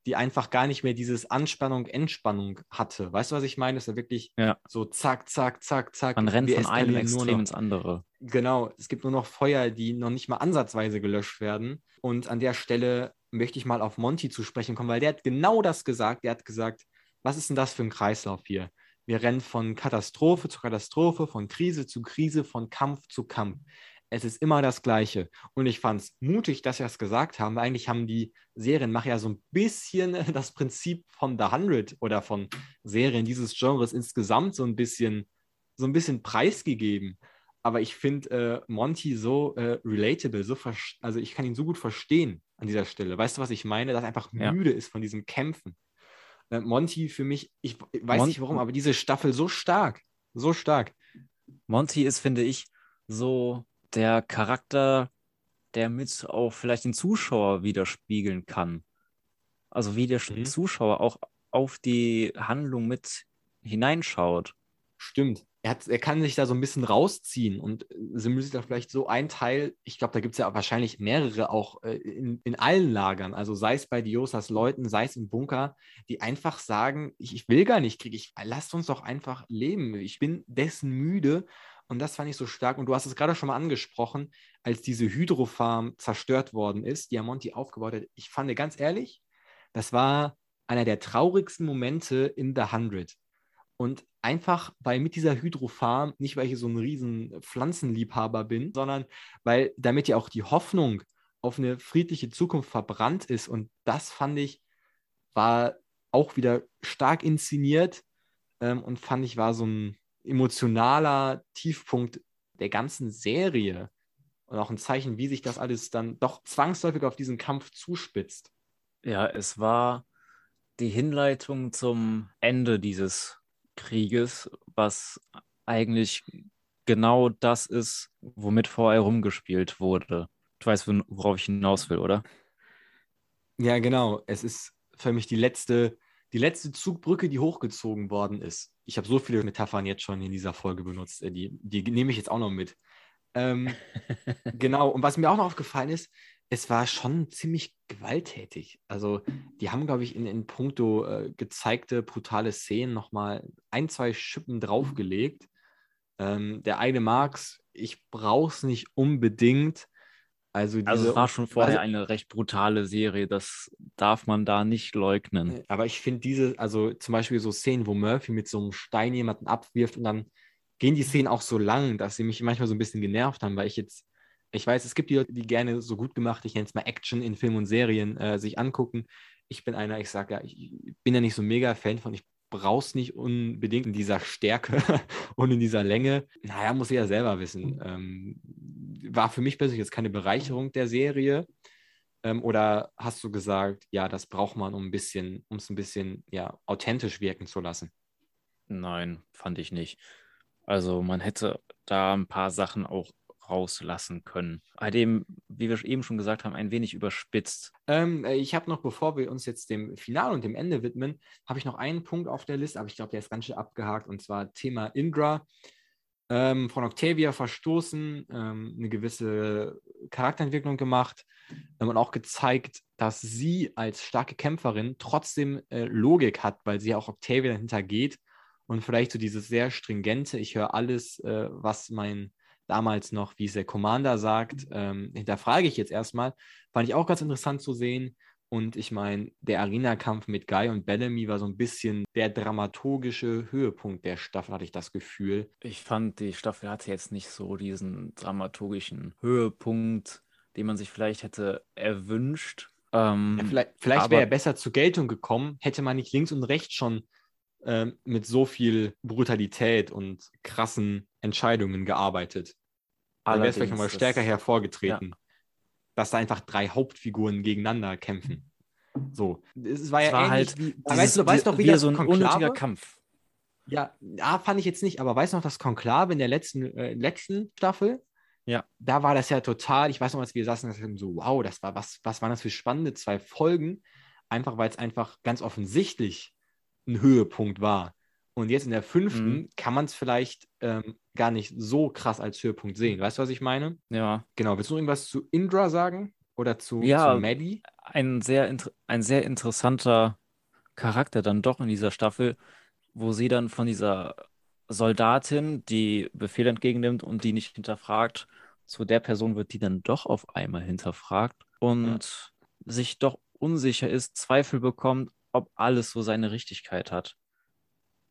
die einfach gar nicht mehr dieses Anspannung, Entspannung hatte. Weißt du, was ich meine? Das ist ja wirklich ja. so zack, zack, zack, zack. Man rennt von einem Extrem ins andere. Genau, es gibt nur noch Feuer, die noch nicht mal ansatzweise gelöscht werden. Und an der Stelle möchte ich mal auf Monty zu sprechen kommen, weil der hat genau das gesagt. Der hat gesagt, was ist denn das für ein Kreislauf hier? Wir rennen von Katastrophe zu Katastrophe, von Krise zu Krise, von Kampf zu Kampf es ist immer das Gleiche. Und ich fand es mutig, dass sie das gesagt haben, weil eigentlich haben die Serienmacher ja so ein bisschen das Prinzip von The Hundred oder von Serien dieses Genres insgesamt so ein bisschen, so ein bisschen preisgegeben. Aber ich finde äh, Monty so äh, relatable, so also ich kann ihn so gut verstehen an dieser Stelle. Weißt du, was ich meine? Dass er einfach ja. müde ist von diesem Kämpfen. Äh, Monty für mich, ich weiß Mon nicht warum, aber diese Staffel so stark, so stark. Monty ist, finde ich, so der Charakter, der mit auch vielleicht den Zuschauer widerspiegeln kann. Also wie der mhm. Zuschauer auch auf die Handlung mit hineinschaut. Stimmt. Er, hat, er kann sich da so ein bisschen rausziehen und symbolisiert da vielleicht so ein Teil. Ich glaube, da gibt es ja wahrscheinlich mehrere auch äh, in, in allen Lagern. Also sei es bei Diosas Leuten, sei es im Bunker, die einfach sagen, ich, ich will gar nicht Krieg, ich, lasst uns doch einfach leben. Ich bin dessen müde und das fand ich so stark. Und du hast es gerade schon mal angesprochen, als diese Hydrofarm zerstört worden ist, die Amonti aufgebaut hat. Ich fand ganz ehrlich, das war einer der traurigsten Momente in The Hundred. Und einfach, weil mit dieser Hydrofarm, nicht weil ich so ein riesen Pflanzenliebhaber bin, sondern weil damit ja auch die Hoffnung auf eine friedliche Zukunft verbrannt ist. Und das fand ich, war auch wieder stark inszeniert ähm, und fand ich, war so ein, emotionaler Tiefpunkt der ganzen Serie und auch ein Zeichen, wie sich das alles dann doch zwangsläufig auf diesen Kampf zuspitzt. Ja, es war die Hinleitung zum Ende dieses Krieges, was eigentlich genau das ist, womit vorher rumgespielt wurde. Du weißt, worauf ich hinaus will, oder? Ja, genau. Es ist für mich die letzte, die letzte Zugbrücke, die hochgezogen worden ist ich habe so viele Metaphern jetzt schon in dieser Folge benutzt, äh, die, die nehme ich jetzt auch noch mit. Ähm, genau, und was mir auch noch aufgefallen ist, es war schon ziemlich gewalttätig. Also, die haben, glaube ich, in, in puncto äh, gezeigte brutale Szenen nochmal ein, zwei Schippen draufgelegt. Ähm, der eine mag's, ich brauche es nicht unbedingt, also, diese, also es war schon vorher also, eine recht brutale Serie, das darf man da nicht leugnen. Aber ich finde diese, also zum Beispiel so Szenen, wo Murphy mit so einem Stein jemanden abwirft und dann gehen die Szenen auch so lang, dass sie mich manchmal so ein bisschen genervt haben, weil ich jetzt, ich weiß, es gibt die Leute, die gerne so gut gemacht, ich nenne es mal Action in Filmen und Serien, äh, sich angucken. Ich bin einer, ich sage ja, ich bin ja nicht so mega Fan von, ich brauchst nicht unbedingt in dieser Stärke und in dieser Länge. Naja, muss ich ja selber wissen. Ähm, war für mich persönlich jetzt keine Bereicherung der Serie. Ähm, oder hast du gesagt, ja, das braucht man, um ein bisschen, um es ein bisschen ja, authentisch wirken zu lassen? Nein, fand ich nicht. Also man hätte da ein paar Sachen auch rauslassen können. Bei dem, wie wir eben schon gesagt haben, ein wenig überspitzt. Ähm, äh, ich habe noch, bevor wir uns jetzt dem Finale und dem Ende widmen, habe ich noch einen Punkt auf der Liste, aber ich glaube, der ist ganz schön abgehakt, und zwar Thema Indra. Ähm, von Octavia verstoßen, ähm, eine gewisse Charakterentwicklung gemacht ähm, und auch gezeigt, dass sie als starke Kämpferin trotzdem äh, Logik hat, weil sie auch Octavia dahinter geht und vielleicht so dieses sehr stringente, ich höre alles, äh, was mein damals noch, wie es der Commander sagt, ähm, hinterfrage ich jetzt erstmal, fand ich auch ganz interessant zu sehen. Und ich meine, der Arena-Kampf mit Guy und Bellamy war so ein bisschen der dramaturgische Höhepunkt der Staffel, hatte ich das Gefühl. Ich fand, die Staffel hatte jetzt nicht so diesen dramaturgischen Höhepunkt, den man sich vielleicht hätte erwünscht. Ähm, ja, vielleicht, vielleicht wäre er besser zur Geltung gekommen, hätte man nicht links und rechts schon ähm, mit so viel Brutalität und krassen Entscheidungen gearbeitet. Dann wäre es vielleicht nochmal stärker hervorgetreten. Ja dass da einfach drei Hauptfiguren gegeneinander kämpfen. So. Es war ja war halt wie, dieses, weißt du, weißt doch, wie, wie so ein unnötiger Kampf. Ja, ja, fand ich jetzt nicht, aber weißt du noch das Konklave in der letzten, äh, letzten Staffel? Ja. Da war das ja total, ich weiß noch, als wir saßen, das so, wow, das war, was, was waren das für spannende zwei Folgen? Einfach, weil es einfach ganz offensichtlich ein Höhepunkt war. Und jetzt in der fünften mhm. kann man es vielleicht ähm, gar nicht so krass als Höhepunkt sehen. Weißt du, was ich meine? Ja. Genau. Willst du noch irgendwas zu Indra sagen? Oder zu, ja, zu Maddie? Ein sehr, ein sehr interessanter Charakter dann doch in dieser Staffel, wo sie dann von dieser Soldatin, die Befehl entgegennimmt und die nicht hinterfragt, zu der Person wird, die dann doch auf einmal hinterfragt und ja. sich doch unsicher ist, Zweifel bekommt, ob alles so seine Richtigkeit hat.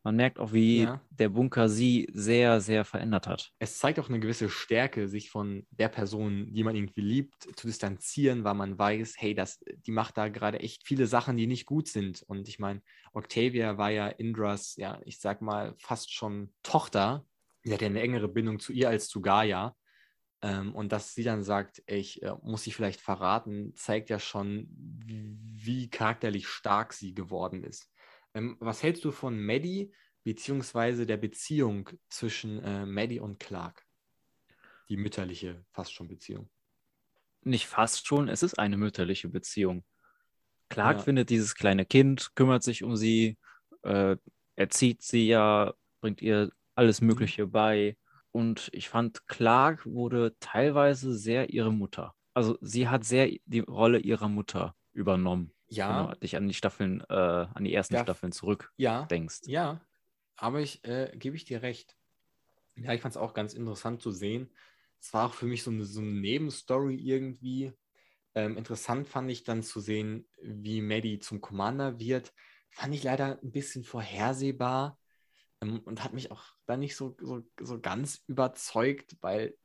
Man merkt auch, wie ja. der Bunker sie sehr, sehr verändert hat. Es zeigt auch eine gewisse Stärke, sich von der Person, die man irgendwie liebt, zu distanzieren, weil man weiß, hey, das, die macht da gerade echt viele Sachen, die nicht gut sind. Und ich meine, Octavia war ja Indras, ja, ich sag mal, fast schon Tochter. Sie hat ja eine engere Bindung zu ihr als zu Gaia. Ähm, und dass sie dann sagt, ich äh, muss sie vielleicht verraten, zeigt ja schon, wie, wie charakterlich stark sie geworden ist. Ähm, was hältst du von Maddie beziehungsweise der Beziehung zwischen äh, Maddie und Clark? Die mütterliche, fast schon Beziehung. Nicht fast schon, es ist eine mütterliche Beziehung. Clark ja. findet dieses kleine Kind, kümmert sich um sie, äh, erzieht sie ja, bringt ihr alles mhm. Mögliche bei. Und ich fand, Clark wurde teilweise sehr ihre Mutter. Also sie hat sehr die Rolle ihrer Mutter übernommen ja. Genau, dich an die Staffeln, äh, an die ersten ja. Staffeln zurück ja. denkst. Ja, aber ich äh, gebe ich dir recht. Ja, ich fand es auch ganz interessant zu sehen. Es war auch für mich so eine, so eine Nebenstory irgendwie. Ähm, interessant fand ich dann zu sehen, wie Maddie zum Commander wird. Fand ich leider ein bisschen vorhersehbar ähm, und hat mich auch dann nicht so, so, so ganz überzeugt, weil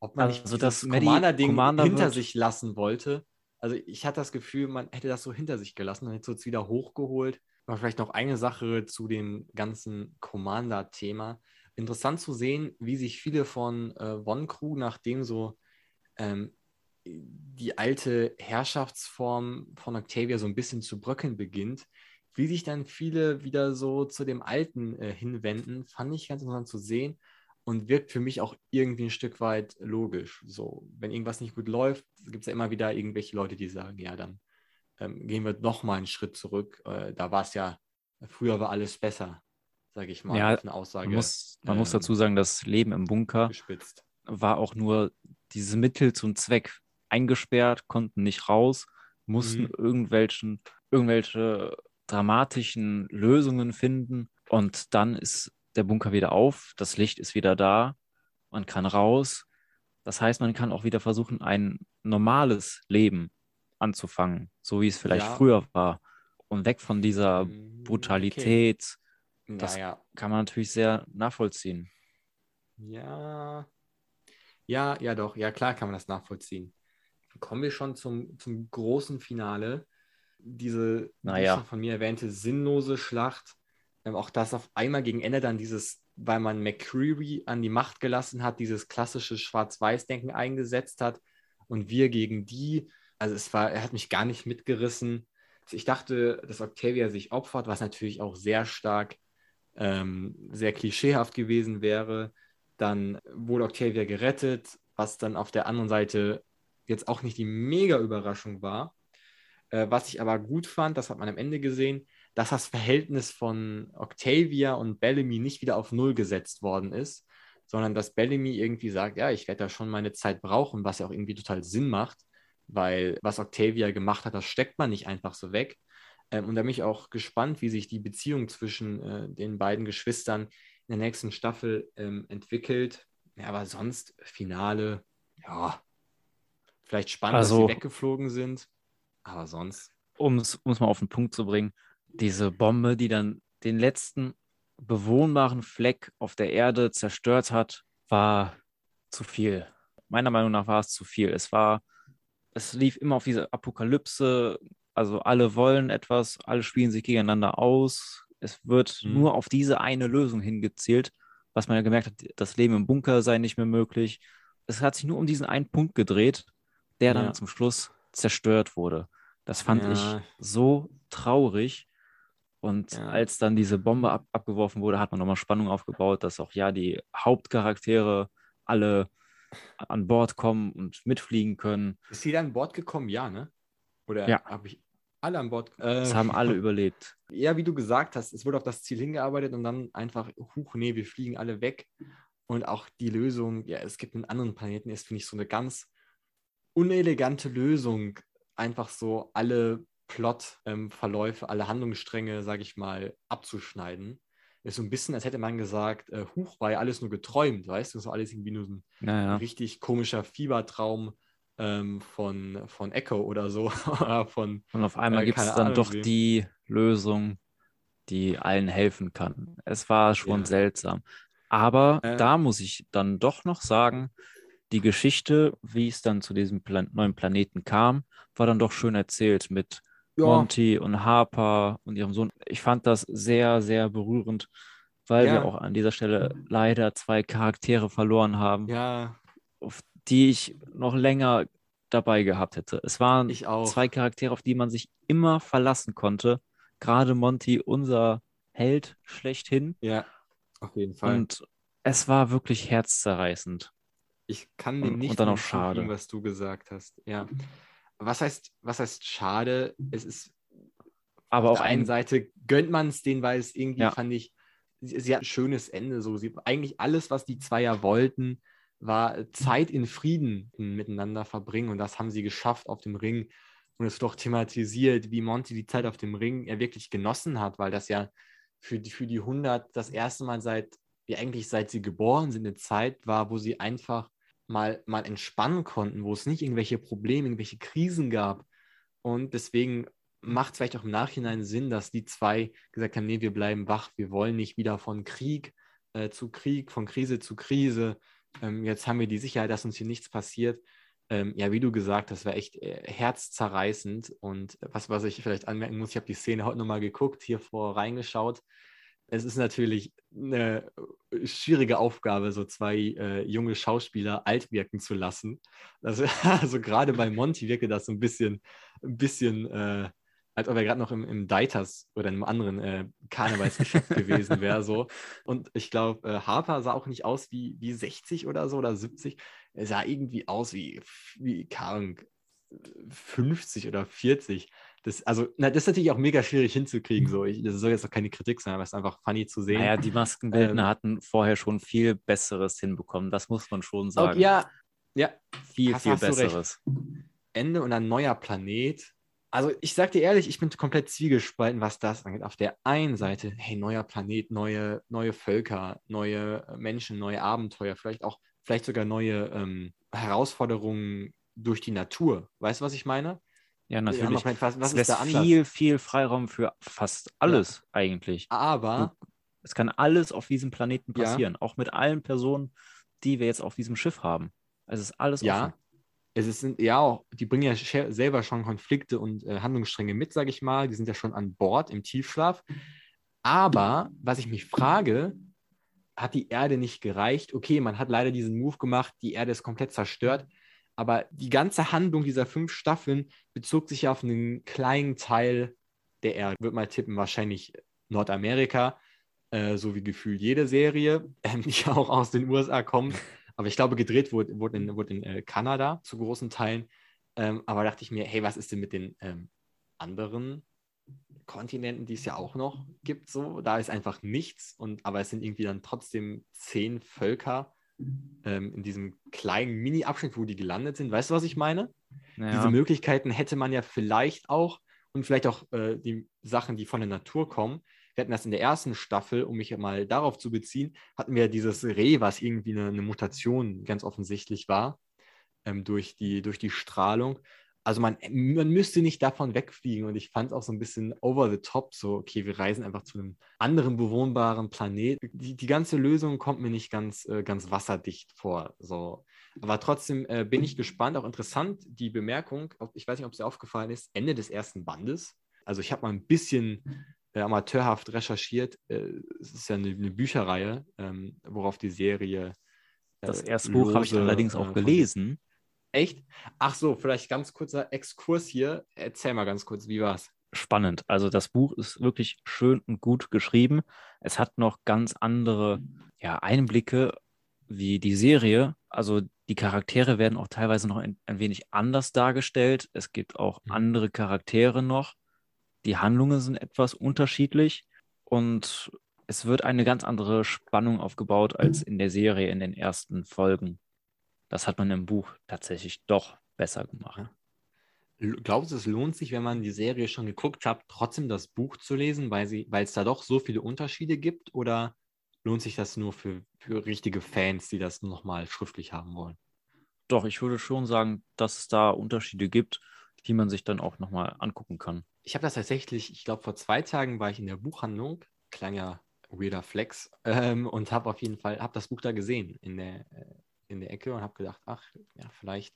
ob man also nicht das Commander-Ding Commander hinter wird. sich lassen wollte also ich hatte das Gefühl, man hätte das so hinter sich gelassen und hätte es wieder hochgeholt. Aber vielleicht noch eine Sache zu dem ganzen Commander-Thema. Interessant zu sehen, wie sich viele von äh, One Crew, nachdem so ähm, die alte Herrschaftsform von Octavia so ein bisschen zu bröckeln beginnt, wie sich dann viele wieder so zu dem Alten äh, hinwenden, fand ich ganz interessant zu sehen und wirkt für mich auch irgendwie ein Stück weit logisch. So, wenn irgendwas nicht gut läuft, gibt es ja immer wieder irgendwelche Leute, die sagen, ja, dann ähm, gehen wir noch mal einen Schritt zurück. Äh, da war es ja, früher war alles besser, sage ich mal. Ja, eine Aussage. Man, muss, man ähm, muss dazu sagen, das Leben im Bunker gespitzt. war auch nur dieses Mittel zum Zweck eingesperrt, konnten nicht raus, mussten mhm. irgendwelchen, irgendwelche dramatischen Lösungen finden. Und dann ist der Bunker wieder auf, das Licht ist wieder da, man kann raus. Das heißt, man kann auch wieder versuchen, ein normales Leben anzufangen, so wie es vielleicht ja. früher war. Und weg von dieser hm, Brutalität. Okay. Das naja. kann man natürlich sehr nachvollziehen. Ja. Ja, ja, doch. Ja, klar kann man das nachvollziehen. Kommen wir schon zum, zum großen Finale. Diese naja. von mir erwähnte sinnlose Schlacht auch das auf einmal gegen Ende dann dieses, weil man McCreary an die Macht gelassen hat, dieses klassische Schwarz-Weiß-Denken eingesetzt hat und wir gegen die. Also es war, er hat mich gar nicht mitgerissen. Ich dachte, dass Octavia sich opfert, was natürlich auch sehr stark, ähm, sehr klischeehaft gewesen wäre. Dann wurde Octavia gerettet, was dann auf der anderen Seite jetzt auch nicht die mega Überraschung war. Äh, was ich aber gut fand, das hat man am Ende gesehen, dass das Verhältnis von Octavia und Bellamy nicht wieder auf Null gesetzt worden ist, sondern dass Bellamy irgendwie sagt, ja, ich werde da schon meine Zeit brauchen, was ja auch irgendwie total Sinn macht, weil was Octavia gemacht hat, das steckt man nicht einfach so weg. Ähm, und da bin ich auch gespannt, wie sich die Beziehung zwischen äh, den beiden Geschwistern in der nächsten Staffel ähm, entwickelt. Ja, aber sonst Finale, ja, vielleicht spannend, also, dass sie weggeflogen sind, aber sonst. Um es mal auf den Punkt zu bringen, diese Bombe, die dann den letzten bewohnbaren Fleck auf der Erde zerstört hat, war zu viel. Meiner Meinung nach war es zu viel. Es war, es lief immer auf diese Apokalypse. Also alle wollen etwas, alle spielen sich gegeneinander aus. Es wird mhm. nur auf diese eine Lösung hingezielt, was man ja gemerkt hat, das Leben im Bunker sei nicht mehr möglich. Es hat sich nur um diesen einen Punkt gedreht, der dann ja. zum Schluss zerstört wurde. Das fand ja. ich so traurig. Und ja. als dann diese Bombe ab abgeworfen wurde, hat man nochmal Spannung aufgebaut, dass auch ja die Hauptcharaktere alle an Bord kommen und mitfliegen können. Ist sie dann an Bord gekommen? Ja, ne? Oder ja. habe ich alle an Bord? Äh, es haben alle überlebt. Ja, wie du gesagt hast, es wurde auf das Ziel hingearbeitet und dann einfach, huch, nee, wir fliegen alle weg. Und auch die Lösung, ja, es gibt einen anderen Planeten, ist, finde ich, so eine ganz unelegante Lösung, einfach so alle Plot-Verläufe, ähm, alle Handlungsstränge, sage ich mal, abzuschneiden. Ist so ein bisschen, als hätte man gesagt, äh, Huch, war ja alles nur geträumt, weißt du? Das war alles irgendwie nur so ein naja. richtig komischer Fiebertraum ähm, von, von Echo oder so. von, Und auf einmal äh, gibt es dann Ahnung doch wem. die Lösung, die allen helfen kann. Es war schon ja. seltsam. Aber äh, da muss ich dann doch noch sagen, die Geschichte, wie es dann zu diesem Plan neuen Planeten kam, war dann doch schön erzählt mit ja. Monty und Harper und ihrem Sohn. Ich fand das sehr, sehr berührend, weil ja. wir auch an dieser Stelle leider zwei Charaktere verloren haben, ja. auf die ich noch länger dabei gehabt hätte. Es waren zwei Charaktere, auf die man sich immer verlassen konnte. Gerade Monty, unser Held schlechthin. Ja, auf jeden Fall. Und es war wirklich herzzerreißend. Ich kann mir nicht und dann auch schade. was du gesagt hast. Ja was heißt, was heißt schade? Es ist aber auf der einen Seite gönnt man es denen, weil es irgendwie ja. fand ich, sie, sie, hat ein schönes Ende. So, sie, eigentlich alles, was die zwei ja wollten, war Zeit in Frieden miteinander verbringen und das haben sie geschafft auf dem Ring. Und es wird auch thematisiert, wie Monty die Zeit auf dem Ring er wirklich genossen hat, weil das ja für die, für die 100 das erste Mal seit, wie eigentlich seit sie geboren sind, eine Zeit war, wo sie einfach mal, mal entspannen konnten, wo es nicht irgendwelche Probleme, irgendwelche Krisen gab. Und deswegen macht es vielleicht auch im Nachhinein Sinn, dass die zwei gesagt haben, nee, wir bleiben wach, wir wollen nicht wieder von Krieg äh, zu Krieg, von Krise zu Krise. Ähm, jetzt haben wir die Sicherheit, dass uns hier nichts passiert. Ähm, ja, wie du gesagt hast, war echt äh, herzzerreißend. Und was, was ich vielleicht anmerken muss, ich habe die Szene heute nochmal geguckt, hier vor reingeschaut es ist natürlich eine äh, schwierige Aufgabe, so zwei äh, junge Schauspieler alt wirken zu lassen. Also, also gerade bei Monty wirkte das so ein bisschen, ein bisschen äh, als ob er gerade noch im, im Deiters oder in einem anderen äh, Karnevalsgeschäft gewesen wäre. So. Und ich glaube, äh, Harper sah auch nicht aus wie, wie 60 oder so oder 70. Er sah irgendwie aus wie, wie Karl 50 oder 40 das, also, na, das ist natürlich auch mega schwierig hinzukriegen. So. Ich, das soll jetzt auch keine Kritik sein, aber es ist einfach funny zu sehen. Naja, die Maskenbildner ähm, hatten vorher schon viel Besseres hinbekommen. Das muss man schon sagen. Okay, ja, ja. Viel, hast, viel hast Besseres. Ende und ein neuer Planet. Also, ich sag dir ehrlich, ich bin komplett zwiegespalten, was das angeht. Auf der einen Seite, hey, neuer Planet, neue, neue Völker, neue Menschen, neue Abenteuer, vielleicht auch, vielleicht sogar neue ähm, Herausforderungen durch die Natur. Weißt du, was ich meine? Ja, natürlich. Ja, was, was es lässt viel, viel Freiraum für fast alles ja. eigentlich. Aber es kann alles auf diesem Planeten passieren, ja. auch mit allen Personen, die wir jetzt auf diesem Schiff haben. Es ist alles ja. Offen. Es ist, ja auch, die bringen ja selber schon Konflikte und äh, Handlungsstränge mit, sage ich mal. Die sind ja schon an Bord im Tiefschlaf. Aber was ich mich frage, hat die Erde nicht gereicht? Okay, man hat leider diesen Move gemacht, die Erde ist komplett zerstört. Aber die ganze Handlung dieser fünf Staffeln bezog sich ja auf einen kleinen Teil der Erde. Ich würde mal tippen, wahrscheinlich Nordamerika, äh, so wie gefühlt jede Serie, äh, die auch aus den USA kommt. Aber ich glaube, gedreht wurde, wurde in, wurde in äh, Kanada zu großen Teilen. Ähm, aber dachte ich mir, hey, was ist denn mit den ähm, anderen Kontinenten, die es ja auch noch gibt? So, da ist einfach nichts. Und aber es sind irgendwie dann trotzdem zehn Völker ähm, in diesem kleinen Mini-Abschnitt, wo die gelandet sind. Weißt du, was ich meine? Ja. Diese Möglichkeiten hätte man ja vielleicht auch und vielleicht auch äh, die Sachen, die von der Natur kommen. Wir hatten das in der ersten Staffel, um mich mal darauf zu beziehen, hatten wir dieses Reh, was irgendwie eine, eine Mutation ganz offensichtlich war ähm, durch, die, durch die Strahlung also man, man müsste nicht davon wegfliegen und ich fand es auch so ein bisschen over the top, so, okay, wir reisen einfach zu einem anderen bewohnbaren Planet. Die, die ganze Lösung kommt mir nicht ganz, äh, ganz wasserdicht vor, so. Aber trotzdem äh, bin ich gespannt, auch interessant, die Bemerkung, ich weiß nicht, ob es dir aufgefallen ist, Ende des ersten Bandes. Also ich habe mal ein bisschen äh, amateurhaft recherchiert. Äh, es ist ja eine, eine Bücherreihe, ähm, worauf die Serie. Äh, das erste Buch habe ich allerdings auch gelesen. Echt? Ach so, vielleicht ganz kurzer Exkurs hier. Erzähl mal ganz kurz, wie war's? Spannend. Also das Buch ist wirklich schön und gut geschrieben. Es hat noch ganz andere ja, Einblicke wie die Serie. Also die Charaktere werden auch teilweise noch ein, ein wenig anders dargestellt. Es gibt auch mhm. andere Charaktere noch. Die Handlungen sind etwas unterschiedlich und es wird eine ganz andere Spannung aufgebaut als in der Serie in den ersten Folgen. Das hat man im Buch tatsächlich doch besser gemacht. Glaubst du, es lohnt sich, wenn man die Serie schon geguckt hat, trotzdem das Buch zu lesen, weil, es da doch so viele Unterschiede gibt? Oder lohnt sich das nur für, für richtige Fans, die das nochmal schriftlich haben wollen? Doch, ich würde schon sagen, dass es da Unterschiede gibt, die man sich dann auch nochmal angucken kann. Ich habe das tatsächlich, ich glaube, vor zwei Tagen war ich in der Buchhandlung, klang ja weirder Flex, ähm, und habe auf jeden Fall, habe das Buch da gesehen in der, äh, in der Ecke und habe gedacht, ach, ja, vielleicht,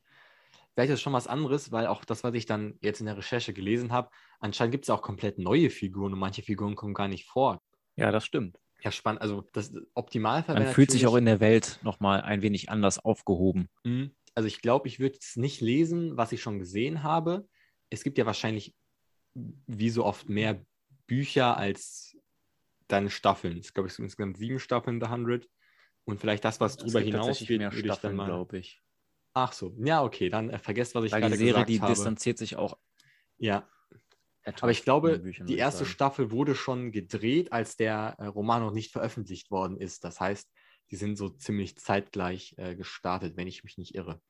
vielleicht ist schon was anderes, weil auch das, was ich dann jetzt in der Recherche gelesen habe, anscheinend gibt es auch komplett neue Figuren und manche Figuren kommen gar nicht vor. Ja, das stimmt. Ja, spannend. Also das Optimalfall. Man fühlt sich auch in der Welt nochmal ein wenig anders aufgehoben. Mhm. Also ich glaube, ich würde es nicht lesen, was ich schon gesehen habe. Es gibt ja wahrscheinlich wie so oft mehr Bücher als dann Staffeln. Es glaube, es sind insgesamt sieben Staffeln The 100. Und vielleicht das, was drüber hinaus geht, mehr Staffeln, glaube ich. Ach so, ja, okay, dann äh, vergesst, was ich Weil gerade die Serie, die habe. distanziert sich auch. Ja. Aber ich glaube, Büchern, die erste Staffel wurde schon gedreht, als der äh, Roman noch nicht veröffentlicht worden ist. Das heißt, die sind so ziemlich zeitgleich äh, gestartet, wenn ich mich nicht irre.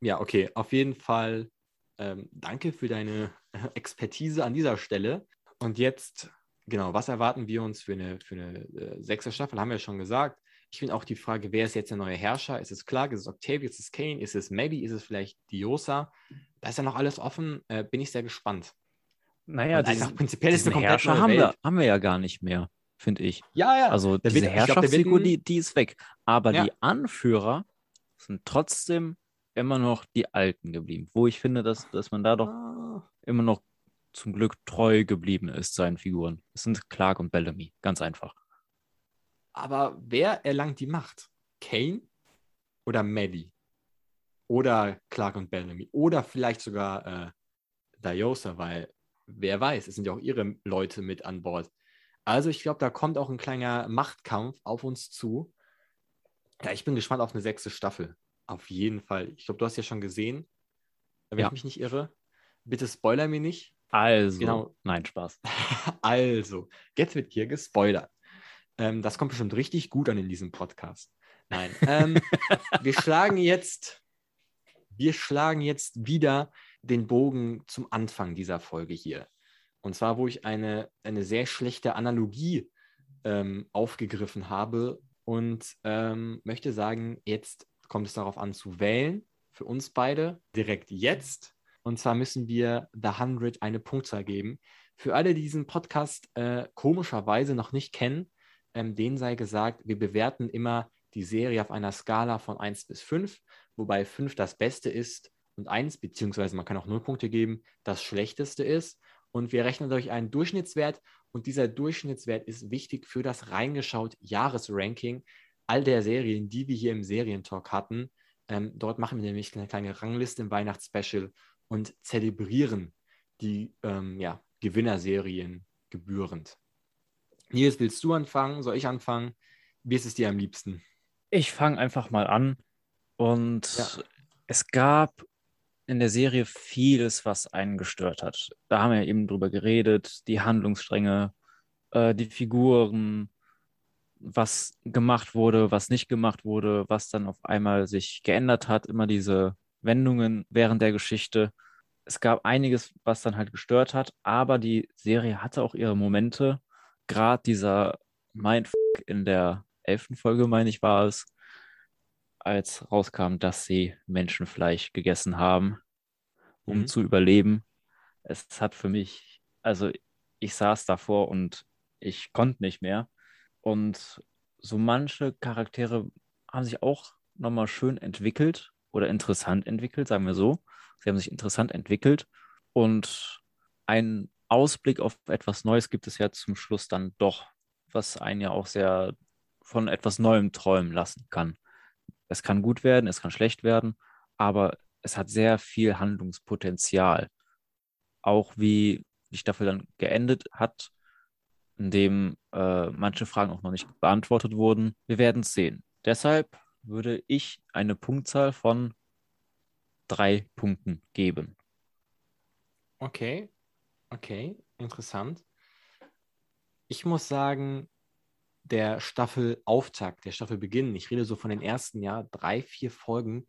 Ja, okay, auf jeden Fall ähm, danke für deine äh, Expertise an dieser Stelle. Und jetzt, genau, was erwarten wir uns für eine, für eine äh, sechste Staffel? Haben wir ja schon gesagt. Ich finde auch die Frage, wer ist jetzt der neue Herrscher? Ist es Clark? Ist es Octavius? Ist es Kane? Ist es Maybe? Ist es vielleicht Diosa? Da ist ja noch alles offen. Äh, bin ich sehr gespannt. Naja, dieses, prinzipiell ist eine komplett Herrscher haben wir, haben wir ja gar nicht mehr, finde ich. Ja, ja. Also der diese Herrschaftsfigur, die, die ist weg. Aber ja. die Anführer sind trotzdem immer noch die Alten geblieben. Wo ich finde, dass, dass man da doch ah. immer noch zum Glück treu geblieben ist, seinen Figuren. Es sind Clark und Bellamy, ganz einfach. Aber wer erlangt die Macht? Kane oder Maddie? Oder Clark und Bellamy? Oder vielleicht sogar äh, Diosa, weil wer weiß, es sind ja auch ihre Leute mit an Bord. Also ich glaube, da kommt auch ein kleiner Machtkampf auf uns zu. Ja, ich bin gespannt auf eine sechste Staffel. Auf jeden Fall. Ich glaube, du hast ja schon gesehen, wenn ja. ich mich nicht irre. Bitte spoiler mir nicht. Also, genau. nein, Spaß. also, jetzt wird hier gespoilert. Ähm, das kommt bestimmt richtig gut an in diesem Podcast. Nein. Ähm, wir schlagen jetzt, wir schlagen jetzt wieder den Bogen zum Anfang dieser Folge hier. Und zwar, wo ich eine, eine sehr schlechte Analogie ähm, aufgegriffen habe und ähm, möchte sagen, jetzt kommt es darauf an zu wählen, für uns beide, direkt jetzt. Und zwar müssen wir The 100 eine Punktzahl geben. Für alle, die diesen Podcast äh, komischerweise noch nicht kennen, ähm, denen sei gesagt, wir bewerten immer die Serie auf einer Skala von 1 bis 5, wobei 5 das Beste ist und 1, beziehungsweise man kann auch 0 Punkte geben, das Schlechteste ist. Und wir rechnen durch einen Durchschnittswert und dieser Durchschnittswert ist wichtig für das reingeschaut Jahresranking all der Serien, die wir hier im Serientalk hatten. Ähm, dort machen wir nämlich eine kleine Rangliste im Weihnachtsspecial und zelebrieren die ähm, ja, Gewinnerserien gebührend. Nils, willst du anfangen? Soll ich anfangen? Wie ist es dir am liebsten? Ich fange einfach mal an. Und ja. es gab in der Serie vieles, was einen gestört hat. Da haben wir eben drüber geredet, die Handlungsstränge, äh, die Figuren, was gemacht wurde, was nicht gemacht wurde, was dann auf einmal sich geändert hat, immer diese Wendungen während der Geschichte. Es gab einiges, was dann halt gestört hat, aber die Serie hatte auch ihre Momente. Gerade dieser Mindfuck in der elften Folge, meine ich, war es, als rauskam, dass sie Menschenfleisch gegessen haben, um mhm. zu überleben. Es hat für mich, also ich saß davor und ich konnte nicht mehr. Und so manche Charaktere haben sich auch nochmal schön entwickelt oder interessant entwickelt, sagen wir so. Sie haben sich interessant entwickelt und ein Ausblick auf etwas Neues gibt es ja zum Schluss dann doch, was einen ja auch sehr von etwas Neuem träumen lassen kann. Es kann gut werden, es kann schlecht werden, aber es hat sehr viel Handlungspotenzial. Auch wie die Staffel dann geendet hat, indem äh, manche Fragen auch noch nicht beantwortet wurden. Wir werden es sehen. Deshalb würde ich eine Punktzahl von drei Punkten geben. Okay, okay, interessant. Ich muss sagen, der Staffelauftakt, der Staffelbeginn, ich rede so von den ersten ja, drei, vier Folgen,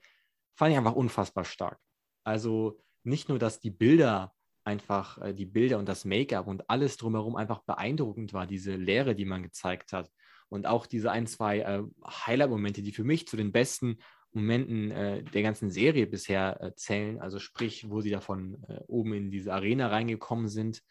fand ich einfach unfassbar stark. Also nicht nur, dass die Bilder einfach, äh, die Bilder und das Make-up und alles drumherum einfach beeindruckend war, diese Lehre, die man gezeigt hat. Und auch diese ein, zwei äh, Highlight-Momente, die für mich zu den besten Momenten äh, der ganzen Serie bisher äh, zählen. Also sprich, wo sie davon äh, oben in diese Arena reingekommen sind.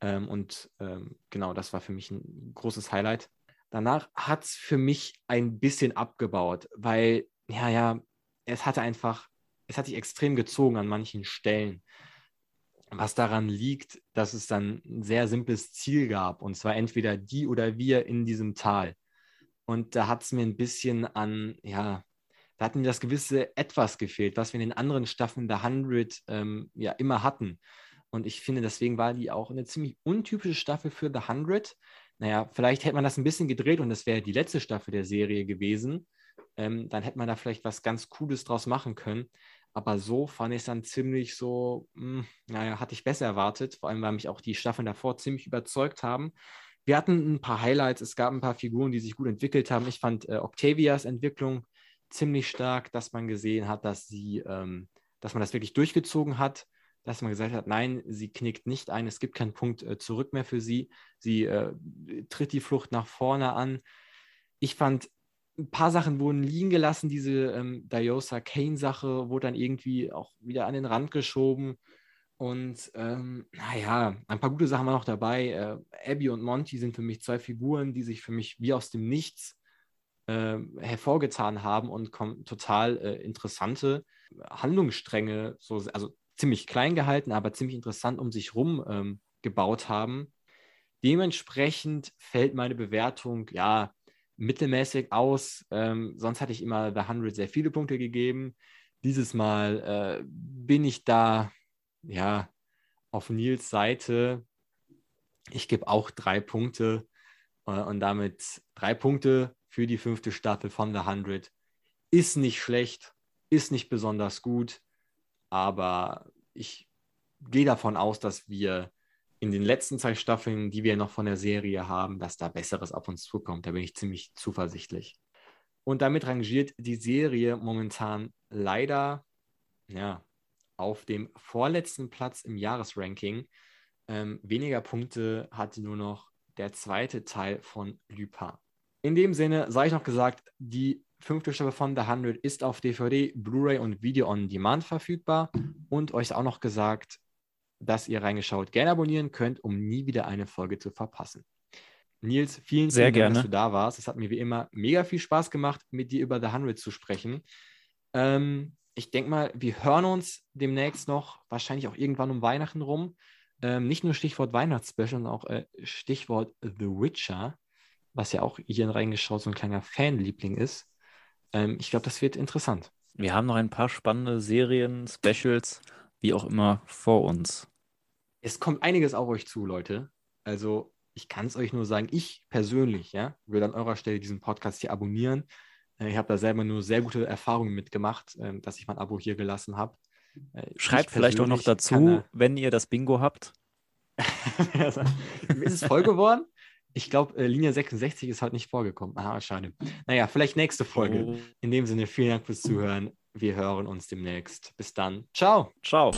Ähm, und ähm, genau, das war für mich ein großes Highlight. Danach hat es für mich ein bisschen abgebaut, weil, ja, ja, es hatte einfach, es hat sich extrem gezogen an manchen Stellen. Was daran liegt, dass es dann ein sehr simples Ziel gab, und zwar entweder die oder wir in diesem Tal. Und da hat es mir ein bisschen an, ja, da hat mir das gewisse Etwas gefehlt, was wir in den anderen Staffeln der 100 ähm, ja immer hatten. Und ich finde, deswegen war die auch eine ziemlich untypische Staffel für The 100. Naja, vielleicht hätte man das ein bisschen gedreht und das wäre die letzte Staffel der Serie gewesen. Ähm, dann hätte man da vielleicht was ganz Cooles draus machen können. Aber so fand ich es dann ziemlich so, mh, hm, naja, hatte ich besser erwartet. Vor allem, weil mich auch die Staffeln davor ziemlich überzeugt haben. Wir hatten ein paar Highlights, es gab ein paar Figuren, die sich gut entwickelt haben. Ich fand äh, Octavias Entwicklung ziemlich stark, dass man gesehen hat, dass sie, ähm, dass man das wirklich durchgezogen hat, dass man gesagt hat, nein, sie knickt nicht ein, es gibt keinen Punkt äh, zurück mehr für sie. Sie äh, tritt die Flucht nach vorne an. Ich fand, ein paar Sachen wurden liegen gelassen. Diese ähm, Diosa Kane-Sache wurde dann irgendwie auch wieder an den Rand geschoben. Und ähm, naja, ein paar gute Sachen waren noch dabei. Äh, Abby und Monty sind für mich zwei Figuren, die sich für mich wie aus dem Nichts äh, hervorgetan haben und total äh, interessante Handlungsstränge, so, also ziemlich klein gehalten, aber ziemlich interessant um sich rum ähm, gebaut haben. Dementsprechend fällt meine Bewertung ja mittelmäßig aus. Ähm, sonst hatte ich immer The 100 sehr viele Punkte gegeben. Dieses Mal äh, bin ich da ja auf Nils Seite. Ich gebe auch drei Punkte äh, und damit drei Punkte für die fünfte Staffel von The 100. Ist nicht schlecht, ist nicht besonders gut, aber ich gehe davon aus, dass wir in den letzten zwei Staffeln, die wir noch von der Serie haben, dass da Besseres auf uns zukommt. Da bin ich ziemlich zuversichtlich. Und damit rangiert die Serie momentan leider ja, auf dem vorletzten Platz im Jahresranking. Ähm, weniger Punkte hatte nur noch der zweite Teil von Lupin. In dem Sinne sei ich noch gesagt, die fünfte Staffel von The 100 ist auf DVD, Blu-ray und Video on Demand verfügbar. Und euch auch noch gesagt, dass ihr reingeschaut gerne abonnieren könnt, um nie wieder eine Folge zu verpassen. Nils, vielen, Sehr vielen Dank, dass du da warst. Es hat mir wie immer mega viel Spaß gemacht, mit dir über The 100 zu sprechen. Ähm, ich denke mal, wir hören uns demnächst noch, wahrscheinlich auch irgendwann um Weihnachten rum. Ähm, nicht nur Stichwort Weihnachtsspecial, sondern auch äh, Stichwort The Witcher, was ja auch hier reingeschaut so ein kleiner Fanliebling ist. Ähm, ich glaube, das wird interessant. Wir haben noch ein paar spannende Serien, Specials, wie auch immer, vor uns. Es kommt einiges auf euch zu, Leute. Also, ich kann es euch nur sagen, ich persönlich, ja, würde an eurer Stelle diesen Podcast hier abonnieren. Äh, ich habe da selber nur sehr gute Erfahrungen mitgemacht, ähm, dass ich mein Abo hier gelassen habe. Äh, Schreibt vielleicht auch noch dazu, kann, wenn ihr das Bingo habt. ist es voll geworden? Ich glaube, äh, Linie 66 ist halt nicht vorgekommen. Ah, schade. Naja, vielleicht nächste Folge. Oh. In dem Sinne, vielen Dank fürs Zuhören. Wir hören uns demnächst. Bis dann. Ciao. Ciao.